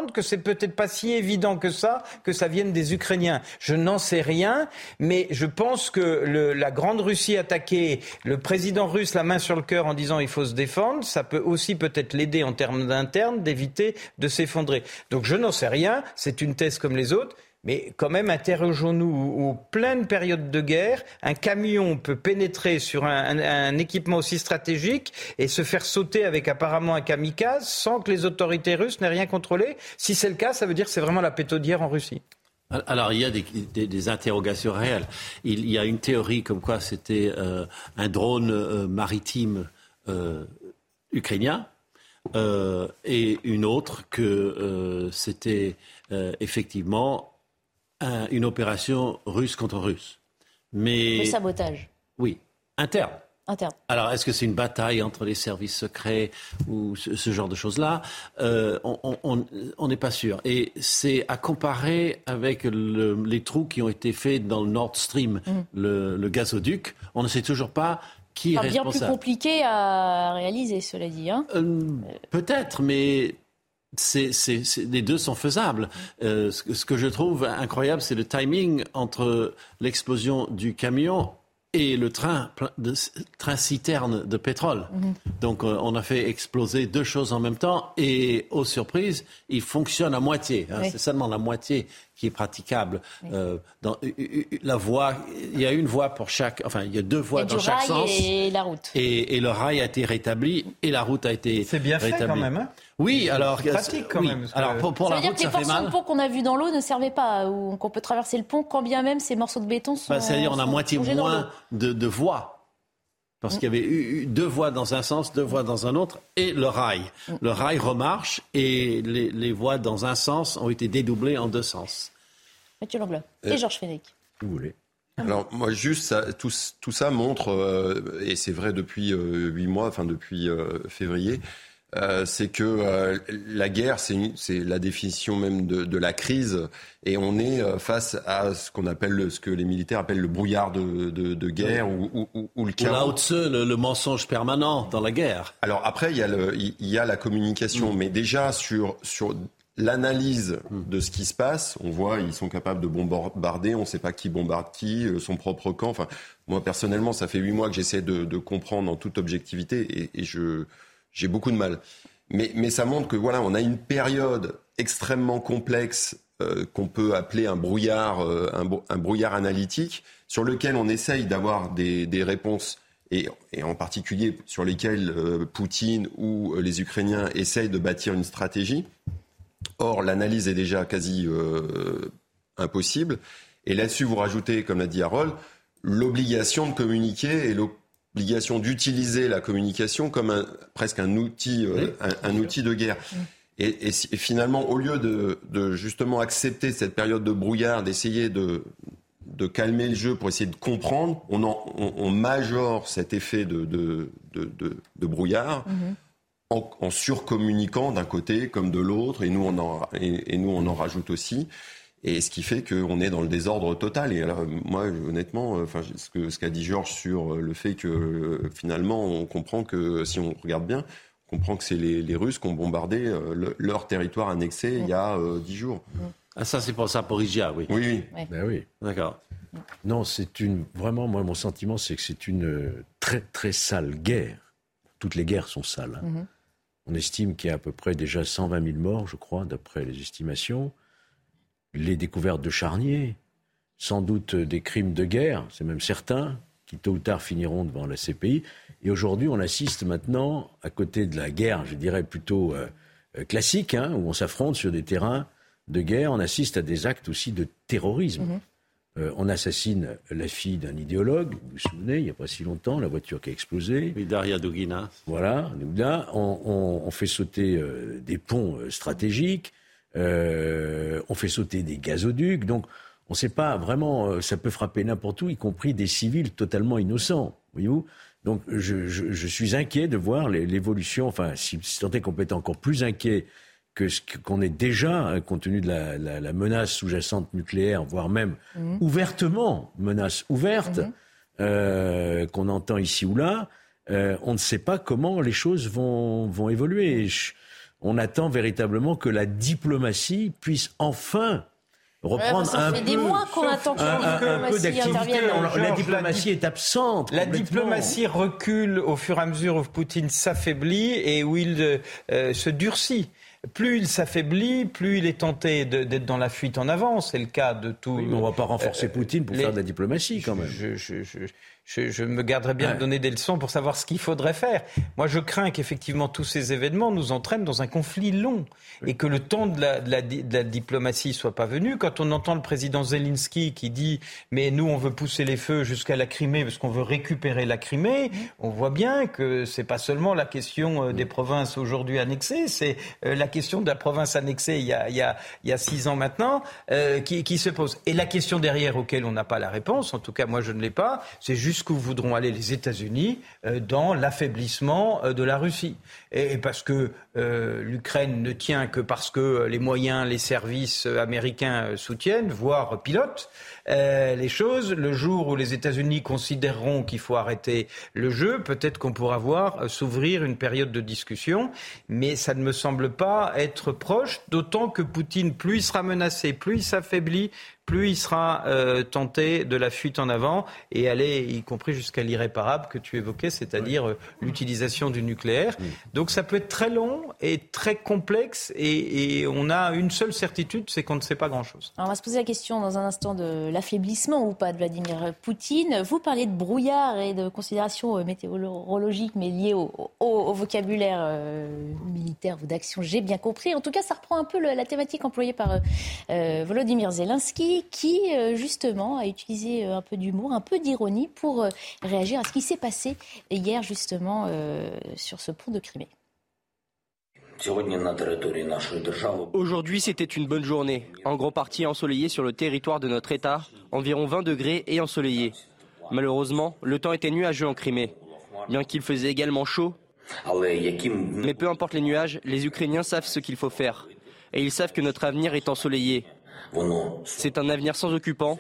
Que c'est peut-être pas si évident que ça, que ça vienne des Ukrainiens. Je n'en sais rien, mais je pense que la grande Russie attaquée, le président russe la main sur le cœur en disant il faut se défendre, ça peut aussi peut-être l'aider en termes d'interne d'éviter de s'effondrer. Donc je n'en sais rien, c'est une thèse comme les autres. Mais quand même, interrogeons-nous, aux pleines périodes de guerre, un camion peut pénétrer sur un, équipement aussi stratégique et se faire sauter avec apparemment un kamikaze sans que les autorités russes n'aient rien contrôlé. Si c'est le cas, ça veut dire que c'est vraiment la pétaudière en Russie. Alors, il y a des, interrogations réelles. Il y a une théorie comme quoi c'était euh, un drone euh, maritime euh, ukrainien et une autre que c'était effectivement un- une opération russe contre russe. Mais Le sabotage oui, interne. interne. Alors, est-ce que c'est une bataille entre les services secrets ou ce, ce genre de choses-là? Euh, On n'est pas sûr. Et c'est à comparer avec le- les trous qui ont été faits dans le Nord Stream, le, le gazoduc. On ne sait toujours pas qui est Enfin, bien plus responsable. compliqué à réaliser, cela dit. Hein. Euh, Peut-être, mais les deux sont faisables. Euh, ce, que- ce que je trouve incroyable, c'est le timing entre l'explosion du camion et le train, de, train citerne de pétrole. Donc euh, on a fait exploser deux choses en même temps et, aux surprises, il fonctionne à moitié. hein. Oui. C'est seulement la moitié qui est praticable. Euh, dans, la voie, il y a une voie pour chaque, enfin il y a deux voies dans du chaque rail sens. et la route. Et, et le rail a été rétabli et la route a été C'est bien fait rétablie. quand même, hein oui, alors C'est pratique quand oui. même, Alors pour, pour ça la veut dire route, que les ça fait portions de pont qu'on a vues dans l'eau ne servaient pas, ou qu'on peut traverser le pont quand bien même ces morceaux de béton sont. Bah, C'est-à-dire on a moitié moins de, de voies. Parce qu'il y avait eu, eu deux voies dans un sens, deux voies dans un autre, et le rail. Le rail remarche et les, les voies dans un sens ont été dédoublées en deux sens. Mathieu Langlois Euh, et Georges Fenech. Vous voulez. Alors moi juste ça, tout, tout ça montre euh, et c'est vrai depuis euh, huit mois, enfin depuis euh, février, euh, c'est que euh, la guerre c'est la définition même de, de la crise et on est euh, face à ce qu'on appelle le- ce que les militaires appellent le brouillard de, de, de guerre ou, ou, ou- ou le Ou chaos. Tse, le, le mensonge permanent dans la guerre. Alors après, il y a, le, il il y a la communication, mais déjà sur, sur l'analyse de ce qui se passe, on voit, ils sont capables de bombarder, on ne sait pas qui bombarde qui, son propre camp. Enfin, moi personnellement, ça fait huit mois que j'essaie de, de comprendre en toute objectivité et, et je, j'ai beaucoup de mal. Mais, mais ça montre que voilà, on a une période extrêmement complexe euh, qu'on peut appeler un brouillard, euh, un, brou- un brouillard analytique, sur lequel on essaye d'avoir des, des réponses et, et en particulier sur lesquelles euh, Poutine ou les Ukrainiens essayent de bâtir une stratégie. Or, l'analyse est déjà quasi impossible. Et là-dessus, vous rajoutez, comme l'a dit Harold, l'obligation de communiquer et l'obligation d'utiliser la communication comme un, presque un outil, euh, un, un outil de guerre. Et, et si- et finalement, au lieu de, de justement accepter cette période de brouillard, d'essayer de, de calmer le jeu pour essayer de comprendre, on, en, on, on majore cet effet de, de, de, de- de brouillard en, en surcommuniquant d'un côté comme de l'autre, et nous on en, et, et nous on en rajoute aussi. Et ce qui fait qu'on est dans le désordre total. Et alors, moi, honnêtement, euh, enfin, ce qu'a dit Georges sur euh, le fait que euh, finalement, on comprend que si on regarde bien, on comprend que c'est les, les Russes qui ont bombardé euh, le- leur territoire annexé il y a euh, dix jours. Ah, ça, c'est pour Zaporizhia, oui. Oui, oui. Ouais. Ben oui. D'accord. Non, c'est une. Vraiment, moi, mon sentiment, c'est que c'est une euh, très, très sale guerre. Toutes les guerres sont sales. hein. Mhm. On estime qu'il y a à peu près déjà 120 000 morts, je crois, d'après les estimations. Les découvertes de charniers, sans doute des crimes de guerre, c'est même certain, qui tôt ou tard finiront devant la CPI. Et aujourd'hui, on assiste maintenant, à côté de la guerre, je dirais plutôt euh, euh, classique, hein, où on s'affronte sur des terrains de guerre, on assiste à des actes aussi de terrorisme. Mhm. Euh, on assassine la fille d'un idéologue, vous vous souvenez, il n'y a pas si longtemps, la voiture qui a explosé. Oui, Daria Dugina. Voilà, on, fait sauter des ponts stratégiques, on fait sauter des gazoducs, donc on ne sait pas vraiment, ça peut frapper n'importe où, y compris des civils totalement innocents, voyez-vous? Donc je, suis inquiet de voir l'évolution, enfin si, tant est qu'on peut être encore plus inquiet que ce qu'on est déjà, hein, compte tenu de la, menace sous-jacente nucléaire, voire même mhm. ouvertement, menace ouverte, mhm. euh, qu'on entend ici ou là, euh, on ne sait pas comment les choses vont, vont évoluer. On attend véritablement que la diplomatie puisse enfin reprendre ça un fait des mois qu'on attend que la diplomatie La diplomatie est absente. La diplomatie recule au fur et à mesure où Poutine s'affaiblit et où il euh, se durcit plus il s'affaiblit, plus il est tenté d'être dans la fuite en avant. C'est le cas de tout. on ne va pas renforcer euh, Poutine pour faire de la diplomatie, quand même. Je, je, me garderais bien de donner des leçons pour savoir ce qu'il faudrait faire. Moi, je crains qu'effectivement tous ces événements nous entraînent dans un conflit long et que le temps de la, de la, de la diplomatie soit pas venu. Quand on entend le président Zelensky qui dit mais nous on veut pousser les feux jusqu'à la Crimée parce qu'on veut récupérer la Crimée, on voit bien que c'est pas seulement la question euh, des provinces aujourd'hui annexées, c'est euh, la question de la province annexée il y a, il y a, il y a six ans maintenant euh, qui, qui se pose. Et la question derrière auquel on n'a pas la réponse, en tout cas moi je ne l'ai pas, c'est jusqu'où voudront aller les États-Unis dans l'affaiblissement de la Russie. Et, parce que l'Ukraine ne tient que parce que les moyens, les services américains soutiennent, voire pilotent euh, les choses. Le jour où les États-Unis considéreront qu'il faut arrêter le jeu, peut-être qu'on pourra voir euh, s'ouvrir une période de discussion, mais ça ne me semble pas être proche, d'autant que Poutine, plus il sera menacé, plus il s'affaiblit, plus il sera euh, tenté de la fuite en avant et aller, y compris jusqu'à l'irréparable que tu évoquais, c'est-à-dire euh, l'utilisation du nucléaire. Donc ça peut être très long et très complexe et, on a une seule certitude, c'est qu'on ne sait pas grand-chose. On va se poser la question dans un instant de l'affaiblissement ou pas de Vladimir Poutine. Vous parliez de brouillard et de considérations euh, météorologiques, mais liées au, vocabulaire militaire ou d'action, j'ai bien compris. En tout cas, ça reprend un peu la thématique employée par Volodymyr Zelensky qui, euh, justement, a utilisé euh, un peu d'humour, un peu d'ironie pour euh, réagir à ce qui s'est passé hier, justement, sur ce pont de Crimée. Aujourd'hui, c'était une bonne journée, en grande partie ensoleillée sur le territoire de notre État, environ 20 degrés et ensoleillé. Malheureusement, le temps était nuageux en Crimée, bien qu'il faisait également chaud. Mais peu importe les nuages, les Ukrainiens savent ce qu'il faut faire. Et ils savent que notre avenir est ensoleillé. C'est un avenir sans occupants,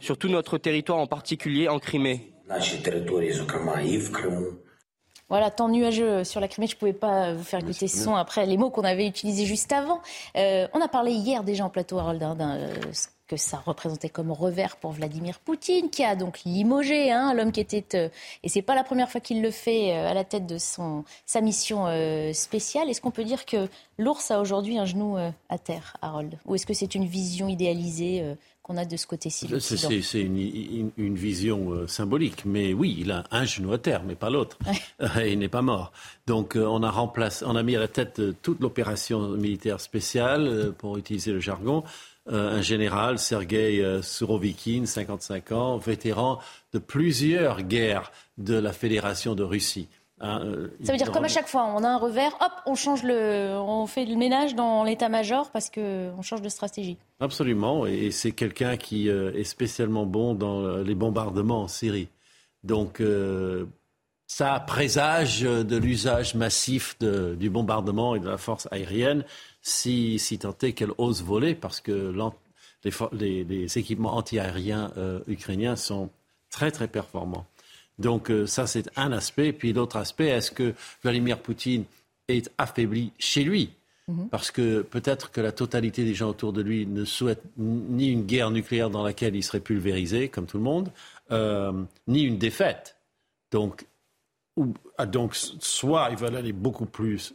sur tout notre territoire en particulier en Crimée. Voilà, temps nuageux sur la Crimée, je ne pouvais pas vous faire écouter ce son après les mots qu'on avait utilisés juste avant. Euh, on a parlé hier déjà en plateau, Harold, hein, d'un euh, que ça représentait comme revers pour Vladimir Poutine, qui a donc limogé hein, l'homme qui était, euh, et c'est pas la première fois qu'il le fait, euh, à la tête de son, sa mission euh, spéciale. Est-ce qu'on peut dire que l'ours a aujourd'hui un genou à terre, Harold? Ou est-ce que c'est une vision idéalisée qu'on a de ce côté-ci C'est une, une, vision symbolique, mais oui, il a un genou à terre, mais pas l'autre. (laughs) il n'est pas mort. Donc on a remplacé, on a mis à la tête toute l'opération militaire spéciale, pour utiliser le jargon, euh, un général, Sergei euh, Surovikin, 55 ans, vétéran de plusieurs guerres de la Fédération de Russie. Hein, euh, Ça veut dire comme à chaque fois, on a un revers, hop, on change le, on fait le ménage dans l'état-major parce que on change de stratégie. Absolument, et c'est quelqu'un qui est spécialement bon dans les bombardements en Syrie. Donc ça présage de l'usage massif du bombardement et de la force aérienne si, si tant est qu'elle ose voler, parce que les, équipements antiaériens euh, ukrainiens sont très très performants. Donc euh, ça c'est un aspect. Puis l'autre aspect, est-ce que Vladimir Poutine est affaibli chez lui? Mhm. Parce que peut-être que la totalité des gens autour de lui ne souhaitent ni une guerre nucléaire dans laquelle il serait pulvérisé, comme tout le monde, euh, ni une défaite. Donc, ah, donc soit ils veulent aller beaucoup plus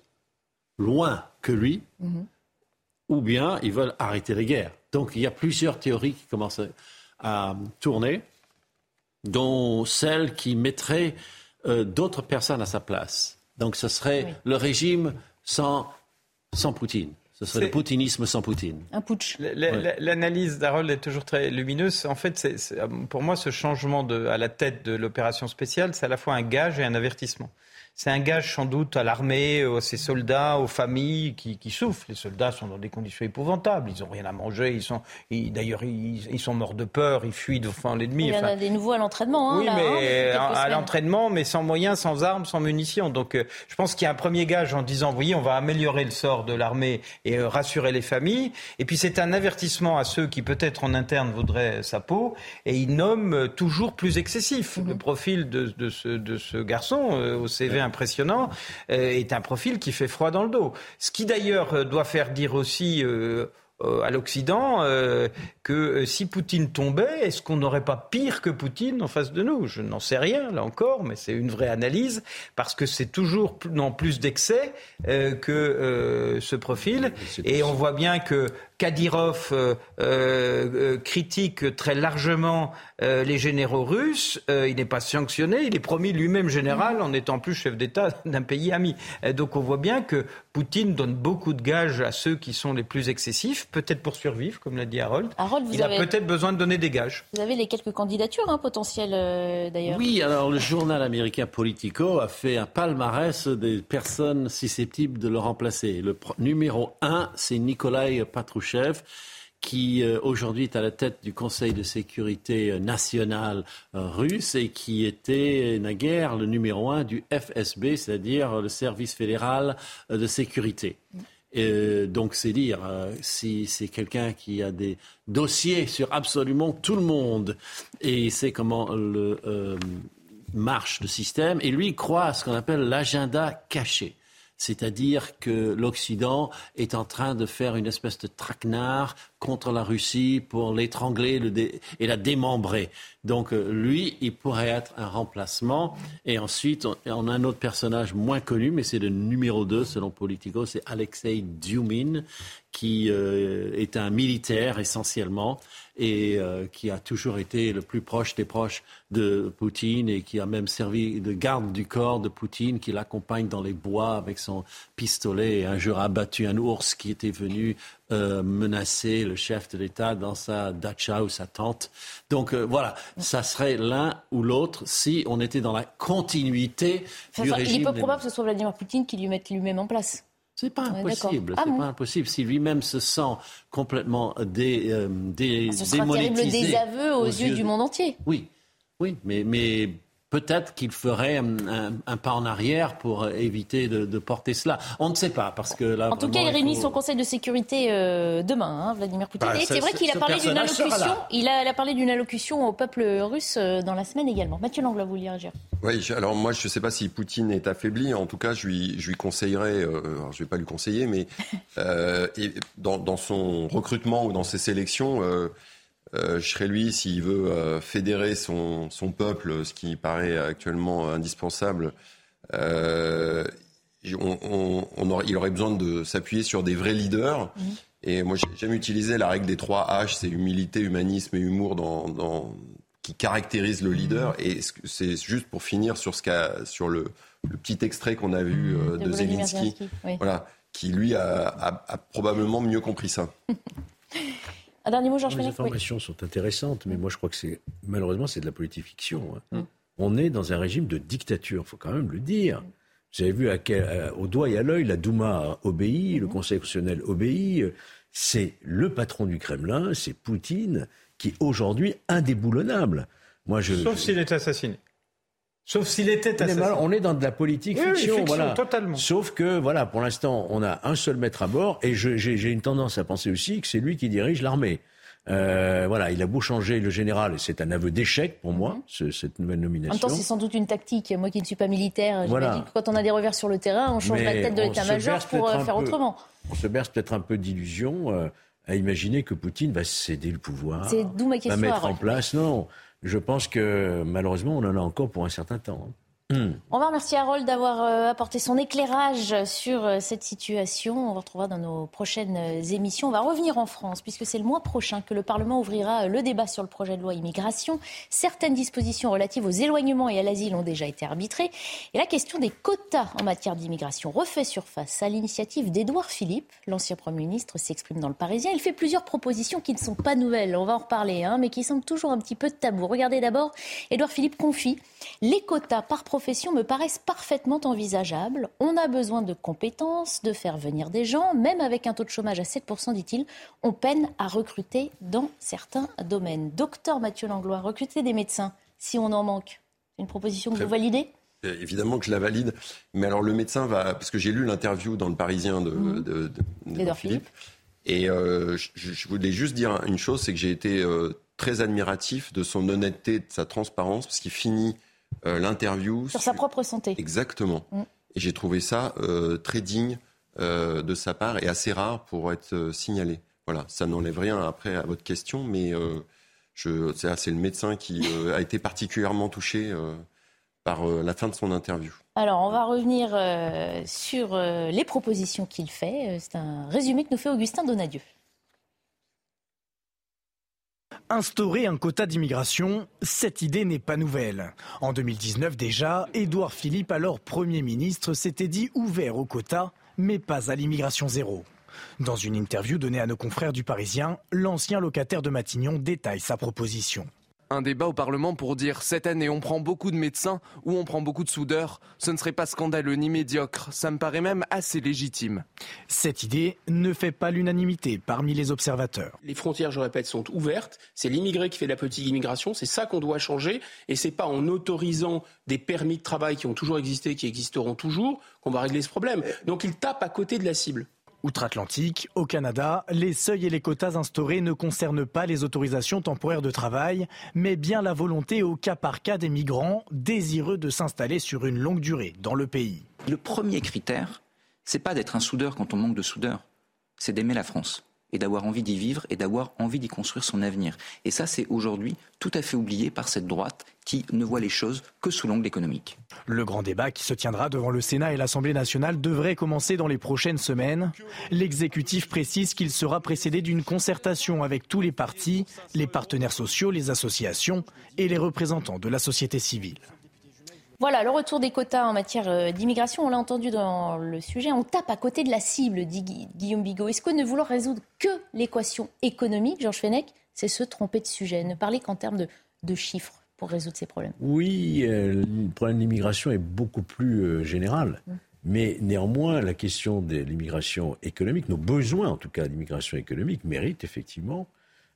loin que lui, Mhm. ou bien ils veulent arrêter les guerres. Donc il y a plusieurs théories qui commencent à, à tourner, dont celle qui mettrait euh, d'autres personnes à sa place. Donc ce serait le régime sans, sans Poutine. Ce serait le poutinisme sans Poutine. Un putsch. La- la- la- L'analyse d'Harold est toujours très lumineuse. En fait, c'est- c'est- pour moi, ce changement de, à la tête de l'opération spéciale, c'est à la fois un gage et un avertissement. C'est un gage sans doute à l'armée, à ces soldats, aux familles qui, qui souffrent. Les soldats sont dans des conditions épouvantables. Ils n'ont rien à manger. Ils sont, ils- d'ailleurs, ils, ils sont morts de peur. Ils fuient devant l'ennemi. Il y en a des nouveaux à l'entraînement. Hein, oui, là, hein, mais quelques à, l'entraînement, mais sans moyens, sans armes, sans munitions. Donc, euh, je pense qu'il y a un premier gage en disant, oui, on va améliorer le sort de l'armée et euh, rassurer les familles. Et puis, c'est un avertissement à ceux qui, peut-être en interne, voudraient sa peau. Et il nomme euh, toujours plus excessif. Le profil de, de ce, de ce garçon, euh, au CV impressionnant, euh, est un profil qui fait froid dans le dos. Ce qui, d'ailleurs, euh, doit faire dire aussi... euh, à l'Occident euh, que si Poutine tombait, est-ce qu'on n'aurait pas pire que Poutine en face de nous? Je n'en sais rien, là encore, mais c'est une vraie analyse, parce que c'est toujours dans plus d'excès euh, que euh, ce profil. Et on voit bien que Kadyrov euh, euh, euh, critique très largement euh, les généraux russes. Euh, il n'est pas sanctionné, il est promis lui-même général en étant plus chef d'État (laughs) d'un pays ami. Donc on voit bien que Poutine donne beaucoup de gages à ceux qui sont les plus excessifs, peut-être pour survivre, comme l'a dit Harold. Harold, vous il avez- a peut-être besoin de donner des gages. Vous avez les quelques candidatures hein, potentielles euh, d'ailleurs. Oui, alors le journal américain Politico a fait un palmarès des personnes susceptibles de le remplacer. Le pro- numéro un, c'est Nikolai Patrouchev qui euh, aujourd'hui est à la tête du Conseil de sécurité euh, national euh, russe et qui était naguère le numéro un du FSB, c'est-à-dire le service fédéral de sécurité. Euh, donc c'est dire si c'est quelqu'un qui a des dossiers sur absolument tout le monde et sait comment marche le système et lui croit à ce qu'on appelle l'agenda caché. C'est-à-dire que l'Occident est en train de faire une espèce de traquenard contre la Russie pour l'étrangler et la démembrer. Donc euh, lui, il pourrait être un remplacement. Et ensuite, on, a un autre personnage moins connu, mais c'est le numéro 2 selon Politico, c'est Alexei Dumin, qui euh, est un militaire essentiellement et euh, qui a toujours été le plus proche des proches de Poutine et qui a même servi de garde du corps de Poutine, qui l'accompagne dans les bois avec son pistolet et un jour a abattu un ours qui était venu euh, menacer le chef de l'État dans sa dacha ou sa tente. Donc euh, voilà, ça serait l'un ou l'autre si on était dans la continuité Enfin, du régime. il est peu probable que ce soit Vladimir Poutine qui lui mette lui-même en place. C'est pas impossible. Ah c'est bon pas impossible. Si lui-même se sent complètement dé, euh, dé- Ce sera un terrible désaveu aux, yeux, du monde entier. Oui, oui, mais, mais peut-être qu'il ferait un, un- un pas en arrière pour éviter de, de porter cela. On ne sait pas parce que là. En tout cas, il réunit faut- son conseil de sécurité euh, demain, hein, Vladimir Poutine. Bah, Et c'est vrai qu'il a parlé d'une allocution. Il a, il a parlé d'une allocution au peuple russe euh, dans la semaine également. Mathieu Langlois, vous vouliez réagir? Oui, je- alors moi je ne sais pas si Poutine est affaibli. En tout cas, je lui, je lui conseillerais, euh, alors, je ne vais pas lui conseiller, mais (laughs) euh, et dans, dans son recrutement ou dans ses sélections, je serais lui s'il veut euh, fédérer son, son peuple, ce qui paraît actuellement indispensable. Euh, on, on- on aurait- il aurait besoin de s'appuyer sur des vrais leaders. Et moi, j'ai- j'aime utiliser la règle des trois H, c'est humilité, humanisme et humour dans, dans- qui caractérise le leader. Et ce que- c'est juste pour finir sur, ce sur le, le petit extrait qu'on a vu euh, De de, Zelensky, Zelensky, oui. voilà, qui lui a, a- a probablement mieux compris ça. (laughs) Un dernier mot, Georges Les Oui. informations sont intéressantes, mais moi je crois que c'est malheureusement c'est de la politique fiction. hein. Mm. On est dans un régime de dictature, il faut quand même le dire. Vous avez vu à quel- à- au doigt et à l'œil, la Douma obéit, Mm. le Conseil constitutionnel obéit. C'est le patron du Kremlin, c'est Poutine, qui est aujourd'hui indéboulonnable. Moi, je, Sauf s'il est assassiné. Sauf s'il était mal- on est dans de la politique Oui, oui, fiction, fiction, voilà. totalement. Sauf que, voilà, pour l'instant, on a un seul maître à bord, et j'ai une tendance à penser aussi que c'est lui qui dirige l'armée. Euh, voilà, il a beau changer le général, et c'est un aveu d'échec pour moi, ce- cette nouvelle En même nomination. temps, c'est sans doute une tactique. Moi qui ne suis pas militaire, Voilà. que quand on a des revers sur le terrain, on change la tête de l'état-major pour euh, faire peu- autrement. On se berce peut-être un peu d'illusion euh, à imaginer que Poutine va céder le pouvoir, C'est d'où ma va question, mettre en place. Non, je pense que malheureusement, on en a encore pour un certain temps. Hmm. On va remercier Harold d'avoir euh, apporté son éclairage sur euh, cette situation. On vous retrouvera dans nos prochaines euh, émissions. On va revenir en France, puisque c'est le mois prochain que le Parlement ouvrira le débat sur le projet de loi immigration. Certaines dispositions relatives aux éloignements et à l'asile ont déjà été arbitrées. Et la question des quotas en matière d'immigration refait surface. À l'initiative d'Édouard Philippe, l'ancien Premier ministre s'exprime dans le Parisien. Il fait plusieurs propositions qui ne sont pas nouvelles, on va en reparler, hein, mais qui semblent toujours un petit peu tabou. Regardez d'abord, Édouard Philippe confie les quotas par professions me paraissent parfaitement envisageables. On a besoin de compétences, de faire venir des gens. Même avec un taux de chômage à 7%, dit-il, on peine à recruter dans certains domaines. Docteur Mathieu Langlois, recruter des médecins, si on en manque, une proposition que vous validez? Euh, Évidemment que je la valide. Mais alors le médecin va... Parce que j'ai lu l'interview dans le Parisien de, mmh. Philippe. Et euh, je, voulais juste dire une chose, c'est que j'ai été euh, très admiratif de son honnêteté, de sa transparence, parce qu'il finit l'interview. Sur, sa propre santé. Exactement. Mm. Et j'ai trouvé ça euh, très digne euh, de sa part et assez rare pour être signalé. Voilà, ça n'enlève rien après à votre question, mais c'est le médecin qui a été particulièrement touché par la fin de son interview. Alors, on va revenir sur les propositions qu'il fait. C'est un résumé que nous fait Augustin Donadieu. Instaurer un quota d'immigration, cette idée n'est pas nouvelle. En 2019 déjà, Édouard Philippe, alors Premier ministre, s'était dit ouvert au quota, mais pas à l'immigration zéro. Dans une interview donnée à nos confrères du Parisien, l'ancien locataire de Matignon détaille sa proposition. Un débat au Parlement pour dire cette année on prend beaucoup de médecins ou on prend beaucoup de soudeurs, ce ne serait pas scandaleux ni médiocre, ça me paraît même assez légitime. Cette idée ne fait pas l'unanimité parmi les observateurs. Les frontières, je répète, sont ouvertes, c'est l'immigré qui fait la petite immigration, c'est ça qu'on doit changer et c'est pas en autorisant des permis de travail qui ont toujours existé, qui existeront toujours, qu'on va régler ce problème. Donc il tape à côté de la cible. Outre-Atlantique, au Canada, les seuils et les quotas instaurés ne concernent pas les autorisations temporaires de travail, mais bien la volonté au cas par cas des migrants désireux de s'installer sur une longue durée dans le pays. Le premier critère, c'est pas d'être un soudeur quand on manque de soudeurs, c'est d'aimer la France et d'avoir envie d'y vivre et d'avoir envie d'y construire son avenir. Et ça, c'est aujourd'hui tout à fait oublié par cette droite qui ne voit les choses que sous l'angle économique. Le grand débat qui se tiendra devant le Sénat et l'Assemblée nationale devrait commencer dans les prochaines semaines. L'exécutif précise qu'il sera précédé d'une concertation avec tous les partis, les partenaires sociaux, les associations et les représentants de la société civile. Voilà, le retour des quotas en matière euh, d'immigration, on l'a entendu dans le sujet, on tape à côté de la cible, dit Guillaume Bigot. Est-ce que ne vouloir résoudre que l'équation économique, Georges Fenech, c'est se tromper de sujet, ne parler qu'en termes de, chiffres pour résoudre ces problèmes? Oui, euh, le problème de l'immigration est beaucoup plus euh, général. Mmh. Mais néanmoins, la question de l'immigration économique, nos besoins en tout cas d'immigration économique, méritent effectivement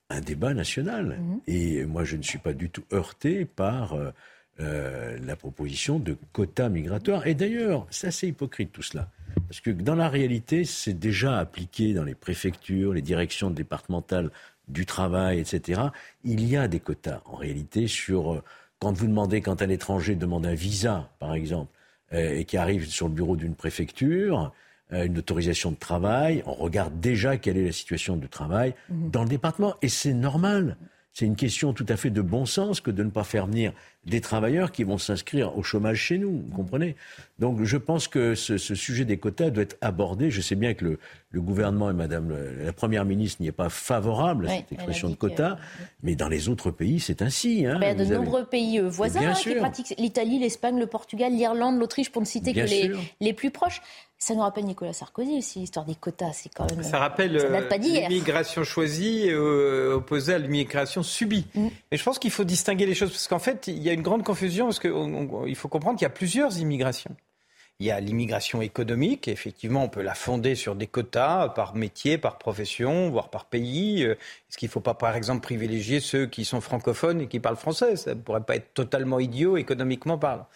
un débat national. Mmh. Et moi, je ne suis pas du tout heurté par euh, la proposition de quotas migratoires. Et d'ailleurs, c'est assez hypocrite tout cela. Parce que dans la réalité, c'est déjà appliqué dans les préfectures, les directions départementales du travail, etc. Il y a des quotas en réalité sur euh, quand vous demandez, quand un étranger demande un visa, par exemple, euh, et qui arrive sur le bureau d'une préfecture, une autorisation de travail, on regarde déjà quelle est la situation de travail mmh. dans le département. Et c'est normal. C'est une question tout à fait de bon sens que de ne pas faire venir des travailleurs qui vont s'inscrire au chômage chez nous, vous comprenez? Donc je pense que ce, sujet des quotas doit être abordé. Je sais bien que le, gouvernement et Madame la Première ministre n'y est pas favorable à cette expression de quotas, mais dans les autres pays, c'est ainsi. Hein, il y a de nombreux pays euh, voisins qui pratiquent l'Italie, l'Espagne, le Portugal, l'Irlande, l'Autriche, pour ne citer que les, les plus proches. Ça nous rappelle Nicolas Sarkozy aussi, l'histoire des quotas. C'est quand même. Ça rappelle euh, l'immigration choisie euh, opposée à l'immigration subie. Mm. Mais je pense qu'il faut distinguer les choses parce qu'en fait, il y a une grande confusion parce qu'il faut comprendre qu'il y a plusieurs immigrations. Il y a l'immigration économique. Effectivement, on peut la fonder sur des quotas par métier, par profession, voire par pays. Euh, est-ce qu'il ne faut pas, par exemple, privilégier ceux qui sont francophones et qui parlent français? Ça ne pourrait pas être totalement idiot économiquement parlant.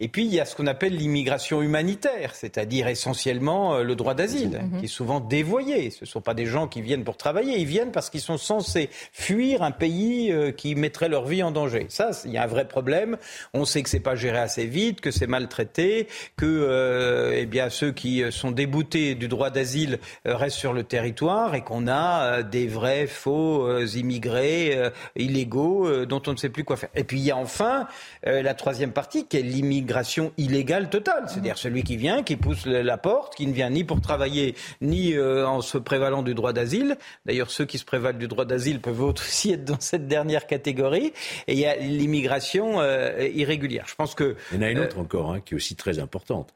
Et puis, il y a ce qu'on appelle l'immigration humanitaire, c'est-à-dire essentiellement euh, le droit d'asile, mhm. qui est souvent dévoyé. Ce ne sont pas des gens qui viennent pour travailler, ils viennent parce qu'ils sont censés fuir un pays euh, qui mettrait leur vie en danger. Ça, il y a un vrai problème. On sait que c'est pas géré assez vite, que c'est maltraité, que euh, eh bien, ceux qui sont déboutés du droit d'asile restent sur le territoire et qu'on a des vrais faux immigrés illégaux dont on ne sait plus quoi faire. Et puis il y a enfin la troisième partie qui est l'immigration illégale totale, c'est-à-dire celui qui vient, qui pousse la porte, qui ne vient ni pour travailler ni en se prévalant du droit d'asile. D'ailleurs, ceux qui se prévalent du droit d'asile peuvent aussi (laughs) être dans cette dernière catégorie. Et il y a l'immigration irrégulière. Je pense que il y en a une autre encore hein, qui est aussi très importante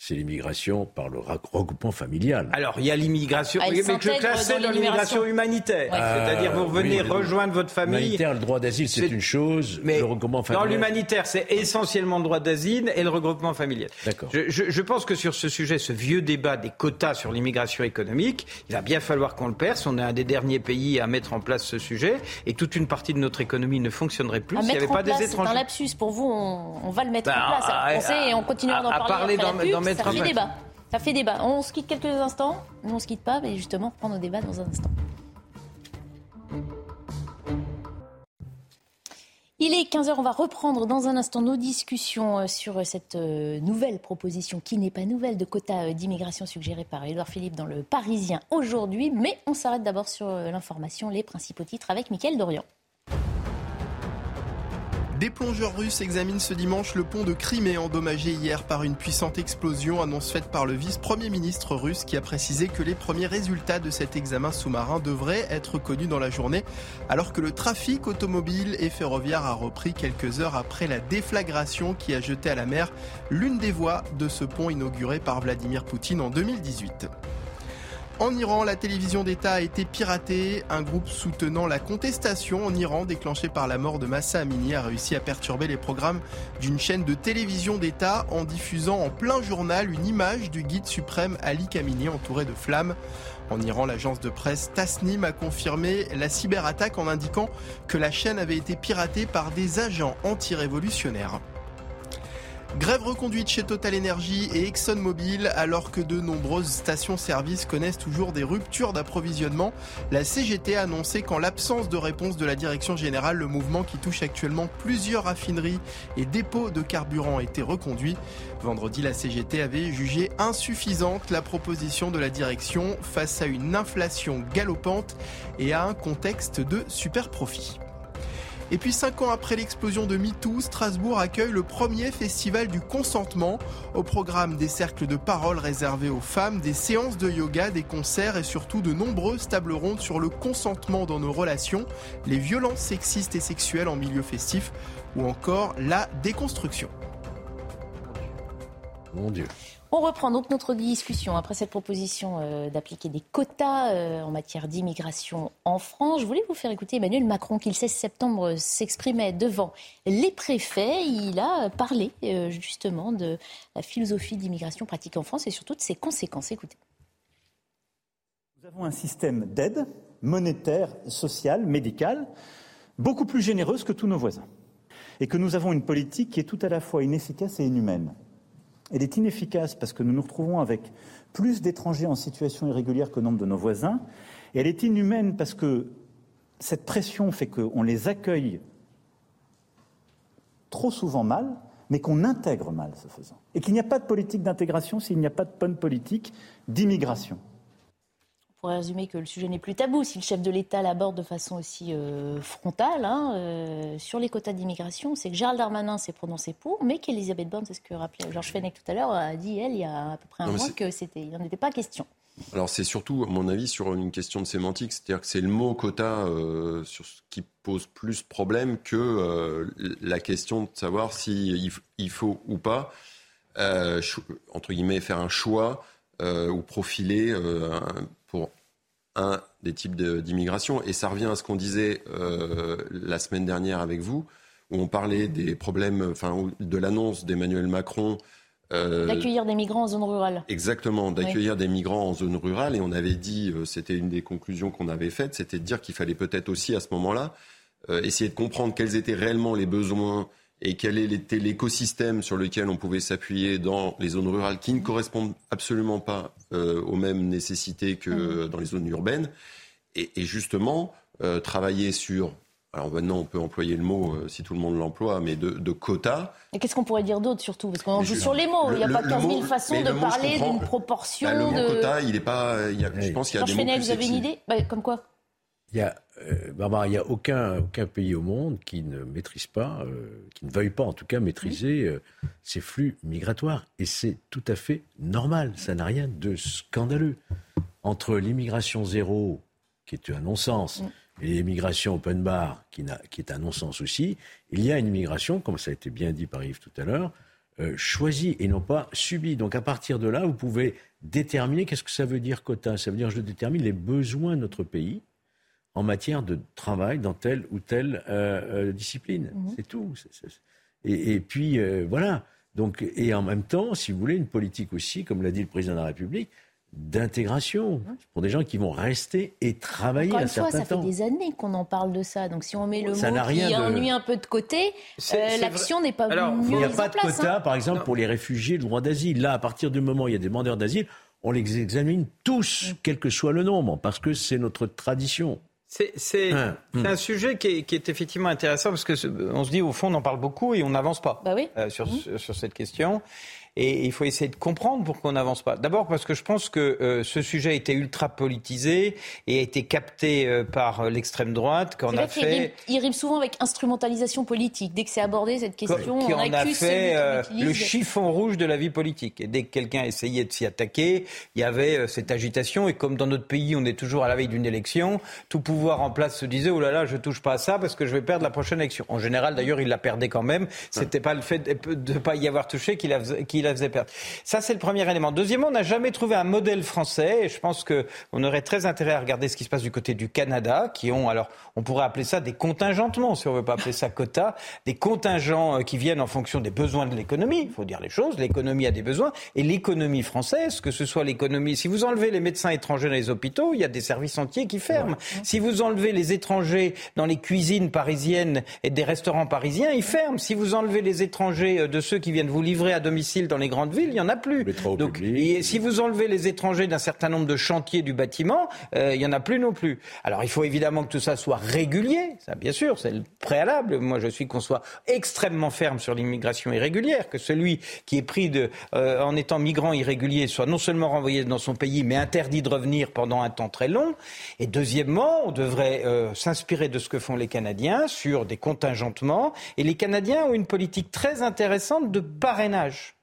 c'est l'immigration par le regroupement familial. Alors, il y a l'immigration, ah, mais je classais dans l'immigration humanitaire. C'est-à-dire, vous venez rejoindre votre famille. L'humanitaire, le droit d'asile, c'est une chose, mais le regroupement familial. Dans l'humanitaire, c'est essentiellement le droit d'asile et le regroupement familial. D'accord. Je, je, je, pense que sur ce sujet, ce vieux débat des quotas sur l'immigration économique, il va bien falloir qu'on le perce. On est un des derniers pays à mettre en place ce sujet et toute une partie de notre économie ne fonctionnerait plus s'il n'y avait pas des étrangers. C'est un lapsus. Pour vous, on, va le mettre en bah, place. et on continuera d'en parler. Après dans, ça fait débat. Ça fait débat. On se quitte quelques instants. Nous, on se quitte pas, mais justement, prendre nos débats dans un instant. Il est 15h, on va reprendre dans un instant nos discussions euh, sur cette euh, nouvelle proposition qui n'est pas nouvelle de quota euh, d'immigration suggérée par Édouard Philippe dans le Parisien aujourd'hui. Mais on s'arrête d'abord sur l'information, les principaux titres avec Mickaël Dorian. Des plongeurs russes examinent ce dimanche le pont de Crimée endommagé hier par une puissante explosion, annonce faite par le vice-premier ministre russe qui a précisé que les premiers résultats de cet examen sous-marin devraient être connus dans la journée, alors que le trafic automobile et ferroviaire a repris quelques heures après la déflagration qui a jeté à la mer l'une des voies de ce pont inauguré par Vladimir Poutine en 2018. En Iran, la télévision d'État a été piratée. Un groupe soutenant la contestation en Iran, déclenché par la mort de Massa Amini, a réussi à perturber les programmes d'une chaîne de télévision d'État en diffusant en plein journal une image du guide suprême Ali Khamenei entouré de flammes. En Iran, l'agence de presse Tasnim a confirmé la cyberattaque en indiquant que la chaîne avait été piratée par des agents anti-révolutionnaires. Grève reconduite chez Total Energy et ExxonMobil alors que de nombreuses stations-service connaissent toujours des ruptures d'approvisionnement. La CGT a annoncé qu'en l'absence de réponse de la direction générale, le mouvement qui touche actuellement plusieurs raffineries et dépôts de carburant a été reconduit. Vendredi, la CGT avait jugé insuffisante la proposition de la direction face à une inflation galopante et à un contexte de super profit. Et puis cinq ans après l'explosion de MeToo, Strasbourg accueille le premier festival du consentement. Au programme des cercles de parole réservés aux femmes, des séances de yoga, des concerts et surtout de nombreuses tables rondes sur le consentement dans nos relations, les violences sexistes et sexuelles en milieu festif ou encore la déconstruction. Mon Dieu. On reprend donc notre discussion après cette proposition euh, d'appliquer des quotas euh, en matière d'immigration en France. Je voulais vous faire écouter Emmanuel Macron qui le 16 septembre s'exprimait devant les préfets. Il a parlé euh, justement de la philosophie d'immigration pratiquée en France et surtout de ses conséquences. Écoutez. Nous avons un système d'aide monétaire, sociale, médicale, beaucoup plus généreuse que tous nos voisins. Et que nous avons une politique qui est tout à la fois inefficace et inhumaine. Elle est inefficace parce que nous nous retrouvons avec plus d'étrangers en situation irrégulière que nombre de nos voisins. Et elle est inhumaine parce que cette pression fait qu'on les accueille trop souvent mal, mais qu'on intègre mal ce faisant. Et qu'il n'y a pas de politique d'intégration s'il n'y a pas de bonne politique d'immigration pourrait résumer que le sujet n'est plus tabou si le chef de l'État l'aborde de façon aussi euh, frontale hein, euh, sur les quotas d'immigration. C'est que Gérald Darmanin s'est prononcé pour, mais qu'Elisabeth Borne, c'est ce que rappelait Georges Fenech tout à l'heure, a dit, elle, il y a à peu près un mois, que c'était, il n'en était pas question. Alors c'est surtout, à mon avis, sur une question de sémantique, c'est-à-dire que c'est le mot quota euh, sur ce qui pose plus problème que la question de savoir s'il il faut ou pas, entre guillemets, faire un choix ou profiler pour un des types d'immigration. Et ça revient à ce qu'on disait euh, la semaine dernière avec vous, où on parlait des problèmes, enfin, de l'annonce d'Emmanuel Macron. Euh, d'accueillir des migrants en zone rurale. Exactement, d'accueillir des migrants en zone rurale. Et on avait dit, euh, c'était une des conclusions qu'on avait faites, c'était de dire qu'il fallait peut-être aussi à ce moment-là essayer de comprendre quels étaient réellement les besoins et quel était l'écosystème sur lequel on pouvait s'appuyer dans les zones rurales qui ne correspondent absolument pas euh, aux mêmes nécessités que mmh. dans les zones urbaines. Et, justement, euh, travailler sur alors maintenant on peut employer le mot euh, si tout le monde l'emploie, mais de, de quotas. Et qu'est-ce qu'on pourrait dire d'autre surtout? Parce qu'on joue sur les mots. Le- il n'y a le- pas le 15 000 mot- façon mais de mot, parler d'une proportion Bah, le mot de. quota, il est pas. il y a- je pense qu'il y a des mots Fenech, plus vous avez une idée? Bah, Comme quoi? Il y a, euh, Barbara, il n'y a aucun, aucun pays au monde qui ne maîtrise pas, euh, qui ne veuille pas en tout cas maîtriser euh, ces flux migratoires. Et c'est tout à fait normal, ça n'a rien de scandaleux. Entre l'immigration zéro, qui est un non-sens, et l'immigration open bar, qui, qui est un non-sens aussi, il y a une immigration, comme ça a été bien dit par Yves tout à l'heure, choisie et non pas subie. Donc à partir de là, vous pouvez déterminer, qu'est-ce que ça veut dire quota Ça veut dire je détermine les besoins de notre pays en matière de travail dans telle ou telle euh, euh, discipline. C'est tout. C'est- c'est- Et, et puis euh, voilà. Donc, et en même temps, si vous voulez, une politique aussi, comme l'a dit le président de la République, d'intégration pour des gens qui vont rester et travailler Encore un une fois, certain ça fait des années qu'on en parle de ça. Donc si on met le Ça mot n'a rien qui de- ennuie un peu de côté, euh, l'action n'est pas Alors, mieux il n'y a pas de place. quota, hein. par exemple, pour les réfugiés, le droit d'asile. Là, à partir du moment où il y a des demandeurs d'asile, on les examine tous, quel que soit le nombre, parce que c'est notre tradition. C'est c'est- c'est un sujet qui est, qui est effectivement intéressant parce que on se dit au fond on en parle beaucoup et on n'avance pas Bah euh, sur, sur, sur cette question. Et il faut essayer de comprendre pourquoi on n'avance pas. D'abord parce que je pense que euh, ce sujet a été ultra politisé et a été capté euh, par euh, l'extrême droite qu'on a vrai qu'il rime, fait. il rime souvent avec instrumentalisation politique. Dès que c'est abordé cette question, qui on en a accuse fait qui euh, le chiffon rouge de la vie politique. Et dès que quelqu'un essayait de s'y attaquer, il y avait euh, cette agitation. Et comme dans notre pays, on est toujours à la veille d'une élection, tout pouvoir en place se disait oh là là, je touche pas à ça parce que je vais perdre la prochaine élection. En général, d'ailleurs, il la perdait quand même. C'était pas le fait de ne pas y avoir touché qui la, faisait- qui la faisait perdre. Ça, c'est le premier élément. Deuxièmement, on n'a jamais trouvé un modèle français. Et je pense que on aurait très intérêt à regarder ce qui se passe du côté du Canada, qui ont alors, on pourrait appeler ça des contingentements, si on veut pas appeler ça quota, des contingents euh, qui viennent en fonction des besoins de l'économie. Il faut dire les choses. L'économie a des besoins. Et l'économie française, que ce soit l'économie, si vous enlevez les médecins étrangers dans les hôpitaux, il y a des services entiers qui ferment. Si vous enlevez les étrangers dans les cuisines parisiennes et des restaurants parisiens, ils ferment. Si vous enlevez les étrangers euh, de ceux qui viennent vous livrer à domicile dans les grandes villes, il y en a plus. Donc, et si vous enlevez les étrangers d'un certain nombre de chantiers du bâtiment, euh, il y en a plus non plus. Alors il faut évidemment que tout ça soit régulier, ça bien sûr, c'est le préalable. Moi je suis qu'on soit extrêmement ferme sur l'immigration irrégulière, que celui qui est pris de, euh, en étant migrant irrégulier soit non seulement renvoyé dans son pays, mais interdit de revenir pendant un temps très long. Et deuxièmement, on devrait euh, s'inspirer de ce que font les Canadiens sur des contingentements. Et les Canadiens ont une politique très intéressante de parrainage.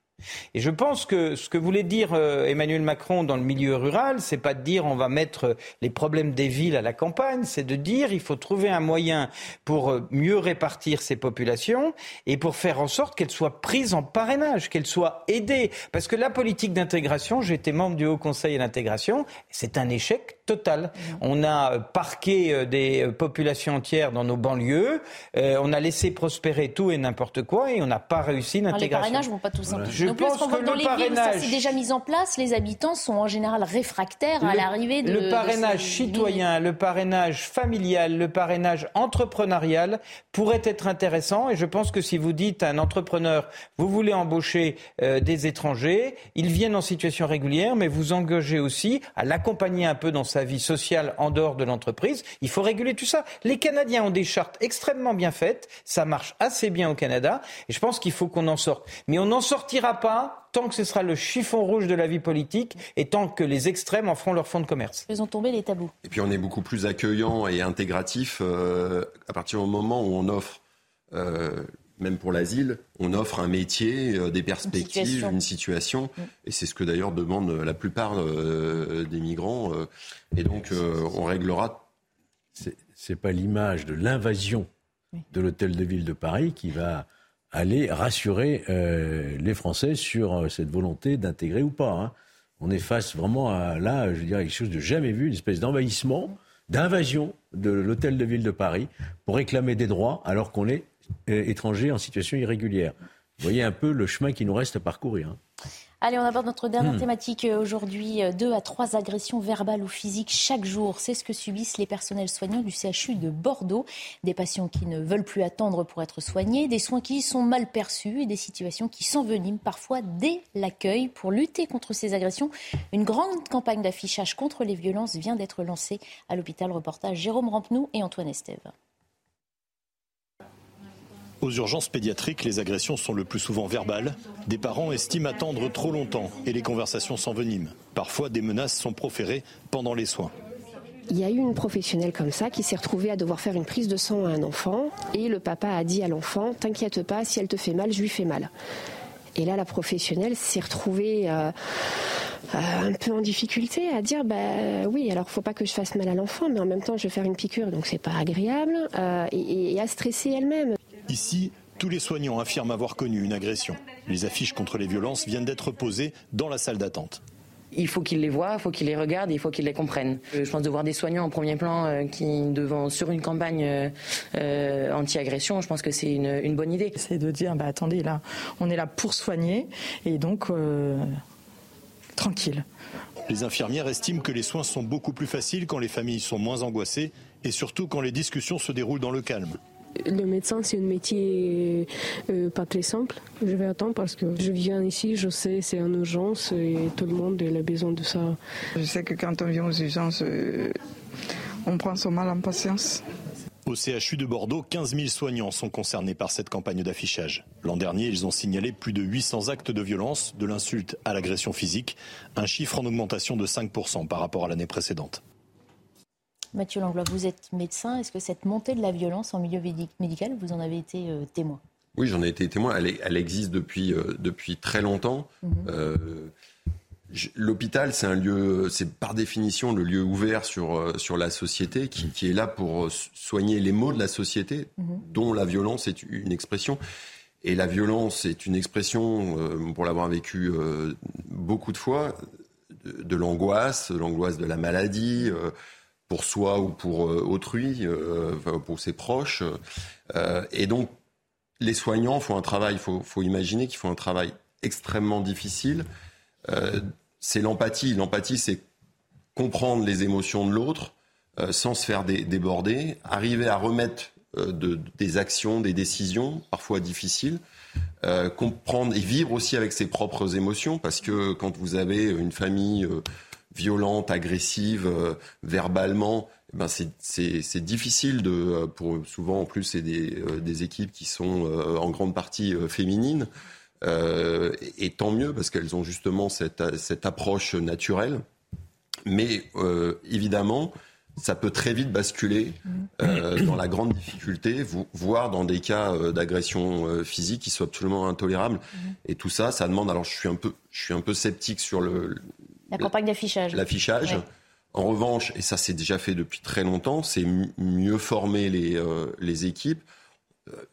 Et je pense que ce que voulait dire euh, Emmanuel Macron dans le milieu rural, c'est pas de dire on va mettre les problèmes des villes à la campagne, c'est de dire il faut trouver un moyen pour euh, mieux répartir ces populations et pour faire en sorte qu'elles soient prises en parrainage, qu'elles soient aidées. Parce que la politique d'intégration, j'ai été membre du Haut Conseil à l'intégration, c'est un échec total. On a euh, parqué euh, des euh, populations entières dans nos banlieues, euh, on a laissé prospérer tout et n'importe quoi et on n'a pas réussi les l'intégration. parrainages vont pas tous. Je non plus, parce pense qu'on voit que dans le les villes où ça parrainage- c'est déjà mis en place, les habitants sont en général réfractaires à Le- l'arrivée de Le parrainage de ces citoyen, le parrainage familial, le parrainage entrepreneurial pourrait être intéressant. Et je pense que si vous dites à un entrepreneur, vous voulez embaucher euh, des étrangers, ils viennent en situation régulière, mais vous engagez aussi à l'accompagner un peu dans sa vie sociale en dehors de l'entreprise. Il faut réguler tout ça. Les Canadiens ont des chartes extrêmement bien faites. Ça marche assez bien au Canada. Et je pense qu'il faut qu'on en sorte. Mais on n'en sortira pas tant que ce sera le chiffon rouge de la vie politique et tant que les extrêmes en feront leur fonds de commerce. Faisons tomber les tabous. Et puis on est beaucoup plus accueillant et intégratif euh, à partir du moment où on offre, euh, même pour l'asile, on offre un métier, euh, des perspectives, situation. une situation. Et c'est ce que d'ailleurs demandent la plupart euh, des migrants. euh. et donc euh, on réglera. C'est- C'est pas l'image de l'invasion de l'hôtel de ville de Paris qui va aller rassurer euh, les Français sur euh, cette volonté d'intégrer ou pas. hein. On est face vraiment à là, je dirais, quelque chose de jamais vu, une espèce d'envahissement, d'invasion de l'hôtel de ville de Paris pour réclamer des droits alors qu'on est euh, étranger en situation irrégulière. Vous voyez un peu le chemin qui nous reste à parcourir. hein. Allez, on aborde notre dernière Hmm. thématique euh, aujourd'hui. Euh, Deux à trois agressions verbales ou physiques chaque jour. C'est ce que subissent les personnels soignants du CHU de Bordeaux. Des patients qui ne veulent plus attendre pour être soignés, des soins qui sont mal perçus et des situations qui s'enveniment parfois dès l'accueil. Pour lutter contre ces agressions, une grande campagne d'affichage contre les violences vient d'être lancée à l'hôpital. Reportage Jérôme Rampenou et Antoine Estève. Aux urgences pédiatriques, les agressions sont le plus souvent verbales. Des parents estiment attendre trop longtemps et les conversations s'enveniment. Parfois, des menaces sont proférées pendant les soins. Il y a eu une professionnelle comme ça qui s'est retrouvée à devoir faire une prise de sang à un enfant et le papa a dit à l'enfant T'inquiète pas, si elle te fait mal, je lui fais mal. Et là, la professionnelle s'est retrouvée euh, euh, un peu en difficulté à dire bah oui, alors faut pas que je fasse mal à l'enfant, mais en même temps, je vais faire une piqûre, donc c'est pas agréable, euh, et, et à stresser elle-même. Ici, tous les soignants affirment avoir connu une agression. Les affiches contre les violences viennent d'être posées dans la salle d'attente. Il faut qu'ils les voient, il faut qu'ils les regardent, il faut qu'ils les comprennent. Euh, Je pense de voir des soignants en premier plan euh, qui devant sur une campagne euh, euh, anti-agression, je pense que c'est une, une bonne idée. C'est de dire bah attendez là, on est là pour soigner et donc euh, tranquille. Les infirmières estiment que les soins sont beaucoup plus faciles quand les familles sont moins angoissées et surtout quand les discussions se déroulent dans le calme. Le médecin, c'est un métier euh, pas très simple. Je vais attendre parce que je viens ici, je sais, c'est en urgence et tout le monde a besoin de ça. Je sais que quand on vient aux urgences, euh, on prend son mal en patience. Au CHU de Bordeaux, 15 000 soignants sont concernés par cette campagne d'affichage. L'an dernier, ils ont signalé plus de 800 actes de violence, de l'insulte à l'agression physique, un chiffre en augmentation de 5% par rapport à l'année précédente. Mathieu Langlois, vous êtes médecin. Est-ce que cette montée de la violence en milieu médi- médical, vous en avez été euh, témoin? Oui, j'en ai été témoin. Elle, est- elle existe depuis, euh, depuis très longtemps. Mhm. Euh, L'hôpital, c'est un lieu, c'est par définition le lieu ouvert sur, sur la société, qui, qui est là pour soigner les maux de la société, Mhm. dont la violence est une expression. Et la violence est une expression, pour l'avoir vécu beaucoup de fois, de, l'angoisse, l'angoisse de la maladie, pour soi ou pour euh, autrui, euh, pour ses proches. Euh, et donc, les soignants font un travail, il faut, faut imaginer qu'ils font un travail extrêmement difficile. C'est l'empathie. L'empathie, c'est comprendre les émotions de l'autre sans se faire dé- déborder, arriver à remettre de- des actions, des décisions, parfois difficiles, euh, comprendre et vivre aussi avec ses propres émotions, parce que quand vous avez une famille violente, agressive, euh, verbalement, eh ben c'est- difficile de, euh, pour souvent en plus c'est des, euh, équipes qui sont en grande partie féminines, et, tant mieux parce qu'elles ont justement cette, approche naturelle. Mais évidemment, ça peut très vite basculer dans la grande difficulté, vo- voire dans des cas d'agression physique qui soient absolument intolérables. Et tout ça, ça demande. Alors, je suis un peu, je suis un peu sceptique sur le La campagne d'affichage. l'affichage. Ouais. En revanche, et ça c'est déjà fait depuis très longtemps, c'est mieux former les, euh, les équipes.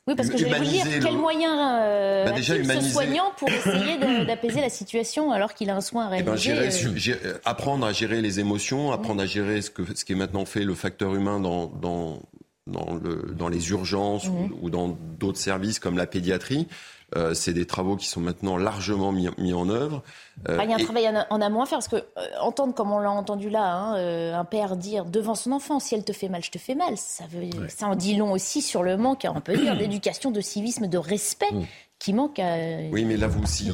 Oui, parce que je vais vous dire, le- moyens euh, Bah, déjà, ce humaniser- soignant pour essayer (coughs) d'apaiser la situation alors qu'il a un soin à Eh ben, réaliser gérer- euh, euh, apprendre à gérer les émotions, apprendre à gérer ce, que, ce qui est maintenant fait le facteur humain dans, dans, dans, le, dans les urgences ou, ou dans d'autres services comme la pédiatrie. Euh, c'est des travaux qui sont maintenant largement mis, mis en œuvre. Euh, Enfin, il y a un et- travail en, en amont à faire parce que euh, entendre comme on l'a entendu là, hein, euh, un père dire devant son enfant si elle te fait mal, je te fais mal, ça veut, ça en dit long aussi sur le manque, on peut dire, (coughs) d'éducation, de civisme, de respect qui manque à. Oui, mais là vous aussi.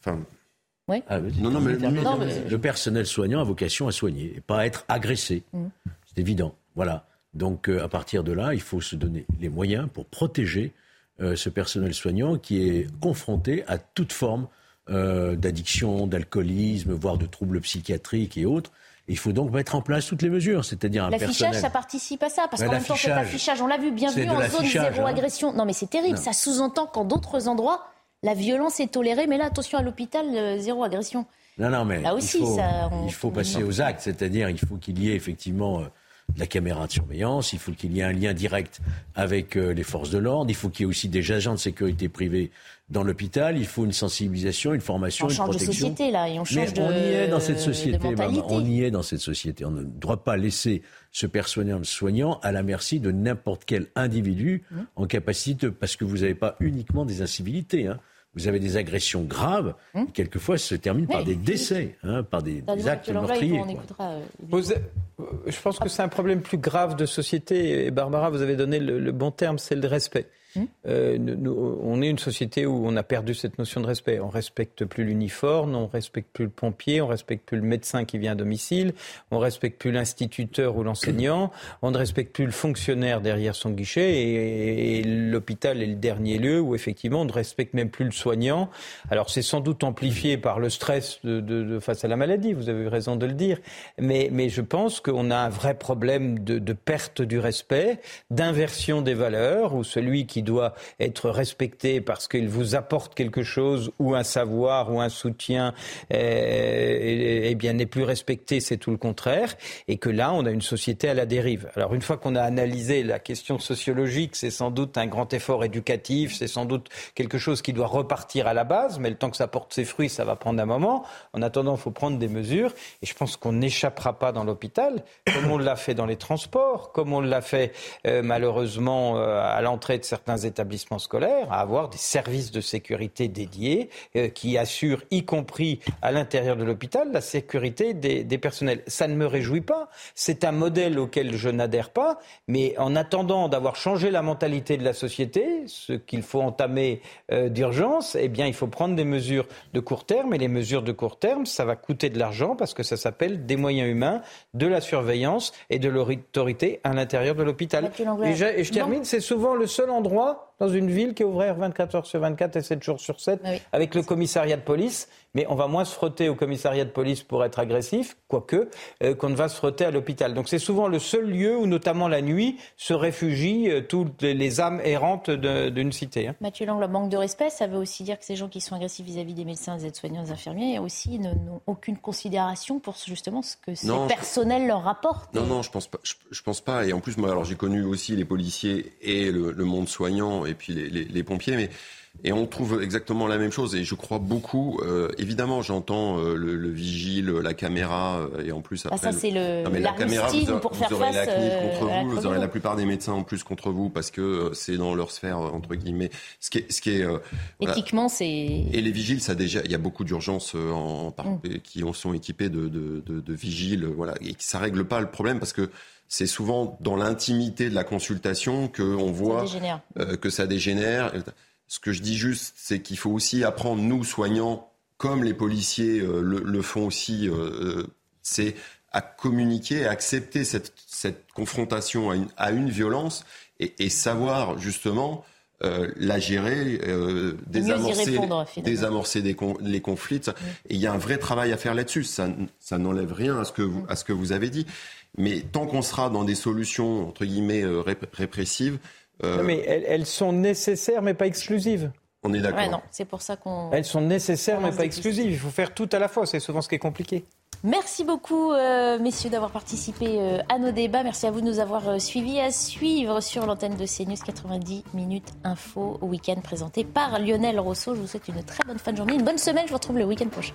Enfin, Ouais. Ah. Non, non, mais- Non, mais- Le personnel soignant a vocation à soigner et pas à être agressé. Mm. C'est évident. Voilà. Donc, euh, à partir de là, il faut se donner les moyens pour protéger euh, ce personnel soignant qui est confronté à toute forme euh, d'addiction, d'alcoolisme, voire de troubles psychiatriques et autres. Et il faut donc mettre en place toutes les mesures, c'est-à-dire un L'affichage, personnel. ça participe à ça, parce qu'en même temps, cet l'affichage, affichage, on l'a vu, bien vu en zone zéro hein. agression. Non, mais c'est terrible, Non. ça sous-entend qu'en d'autres endroits, la violence est tolérée, mais là, attention à l'hôpital, euh, zéro agression. Non, non, mais Là aussi, il faut, ça, on- il faut passer aux actes, c'est-à-dire il faut qu'il y ait effectivement de la caméra de surveillance, il faut qu'il y ait un lien direct avec euh, les forces de l'ordre, il faut qu'il y ait aussi des agents de sécurité privés dans l'hôpital, il faut une sensibilisation, une formation, On une change de protection. société, là, et on change Mais de on y est dans cette société, on y est dans cette société. On ne doit pas laisser ce personnel soignant à la merci de n'importe quel individu Mmh. en capacité, parce que vous n'avez pas uniquement des incivilités. hein. Vous avez des agressions graves, qui quelquefois se terminent par Mmh. Oui. des décès, hein, par des, actes meurtriers. euh, je pense que c'est un problème plus grave de société. Et Barbara, vous avez donné le, le bon terme, c'est le respect. Mmh. on est une société où on a perdu cette notion de respect. On respecte plus l'uniforme, on respecte plus le pompier, on respecte plus le médecin qui vient à domicile, on respecte plus l'instituteur ou l'enseignant, on ne respecte plus le fonctionnaire derrière son guichet et, l'hôpital est le dernier lieu où effectivement on ne respecte même plus le soignant. Alors c'est sans doute amplifié par le stress face à la maladie, vous avez raison de le dire, mais, mais je pense qu'on a un vrai problème de, de perte du respect, d'inversion des valeurs, où celui qui doit être respecté parce qu'il vous apporte quelque chose ou un savoir ou un soutien, eh, eh bien n'est plus respecté, c'est tout le contraire, et que là on a une société à la dérive. Alors une fois qu'on a analysé la question sociologique, c'est sans doute un grand effort éducatif, c'est sans doute quelque chose qui doit repartir à la base, mais le temps que ça porte ses fruits, ça va prendre un moment. En attendant, il faut prendre des mesures, et je pense qu'on n'échappera pas dans l'hôpital, comme on l'a fait dans les transports, comme on l'a fait euh, malheureusement euh, à l'entrée de certains établissements scolaires, à avoir des services de sécurité dédiés euh, qui assurent, y compris à l'intérieur de l'hôpital, la sécurité des, des, personnels. Ça ne me réjouit pas. C'est un modèle auquel je n'adhère pas, mais en attendant d'avoir changé la mentalité de la société, ce qu'il faut entamer d'urgence, eh bien, il faut prendre des mesures de court terme, et les mesures de court terme, ça va coûter de l'argent parce que ça s'appelle des moyens humains, de la surveillance et de l'autorité à l'intérieur de l'hôpital. Et je, termine, c'est souvent le seul endroit 어? Dans une ville qui est ouverte 24 heures sur 24 et 7 jours sur 7 avec le commissariat de police. Mais on va moins se frotter au commissariat de police pour être agressif, quoique, euh, qu'on ne va se frotter à l'hôpital. Donc c'est souvent le seul lieu où, notamment la nuit, se réfugient euh, toutes les âmes errantes d'une cité. Hein. Mathieu Lang, le manque de respect, ça veut aussi dire que ces gens qui sont agressifs vis-à-vis des médecins, des aides-soignants, des infirmiers, aussi n'ont aucune considération pour justement ce que ces personnels leur rapportent. Non, non, je pense pas. Je, pense pas. Et en plus, moi, alors j'ai connu aussi les policiers et le, le monde soignant et puis les, les, les pompiers, mais et on trouve exactement la même chose. Et je crois beaucoup. Euh, évidemment, j'entends euh, le, le, vigile, la caméra, euh, et en plus après. Ah, ça c'est le. la, caméra, vous, pour faire aurez face, la CNIL contre vous, vous aurez la plupart des médecins en plus contre vous parce que c'est dans leur sphère entre guillemets. Ce qui est, ce qui est. Éthiquement, c'est. Et les vigiles, ça déjà, il y a beaucoup d'urgences en, mm. qui sont équipées de, de, de, de vigiles, voilà, et ça règle pas le problème parce que c'est souvent dans l'intimité de la consultation qu'on voit euh, que ça dégénère. Ce que je dis juste, c'est qu'il faut aussi apprendre, nous, soignants, comme les policiers euh, le, font aussi, euh, c'est à communiquer, à accepter cette, confrontation à une, violence et, savoir justement la gérer, désamorcer, désamorcer les conflits. Et il y a un vrai travail à faire là-dessus. Ça, ça n'enlève rien à ce, que vous, à ce que vous avez dit. Mais tant qu'on sera dans des solutions, entre guillemets, euh, répressives. Euh, non, mais elles, sont nécessaires, mais pas exclusives. On est d'accord. non, c'est pour ça qu'on. Elles sont nécessaires, mais pas exclusives. Il faut faire tout à la fois. C'est souvent ce qui est compliqué. Merci beaucoup, euh, messieurs, d'avoir participé à nos débats. Merci à vous de nous avoir suivis. À suivre sur l'antenne de CNews 90 minutes info au week-end présenté par Lionel Rousseau. Je vous souhaite une très bonne fin de journée, une bonne semaine. Je vous retrouve le week-end prochain.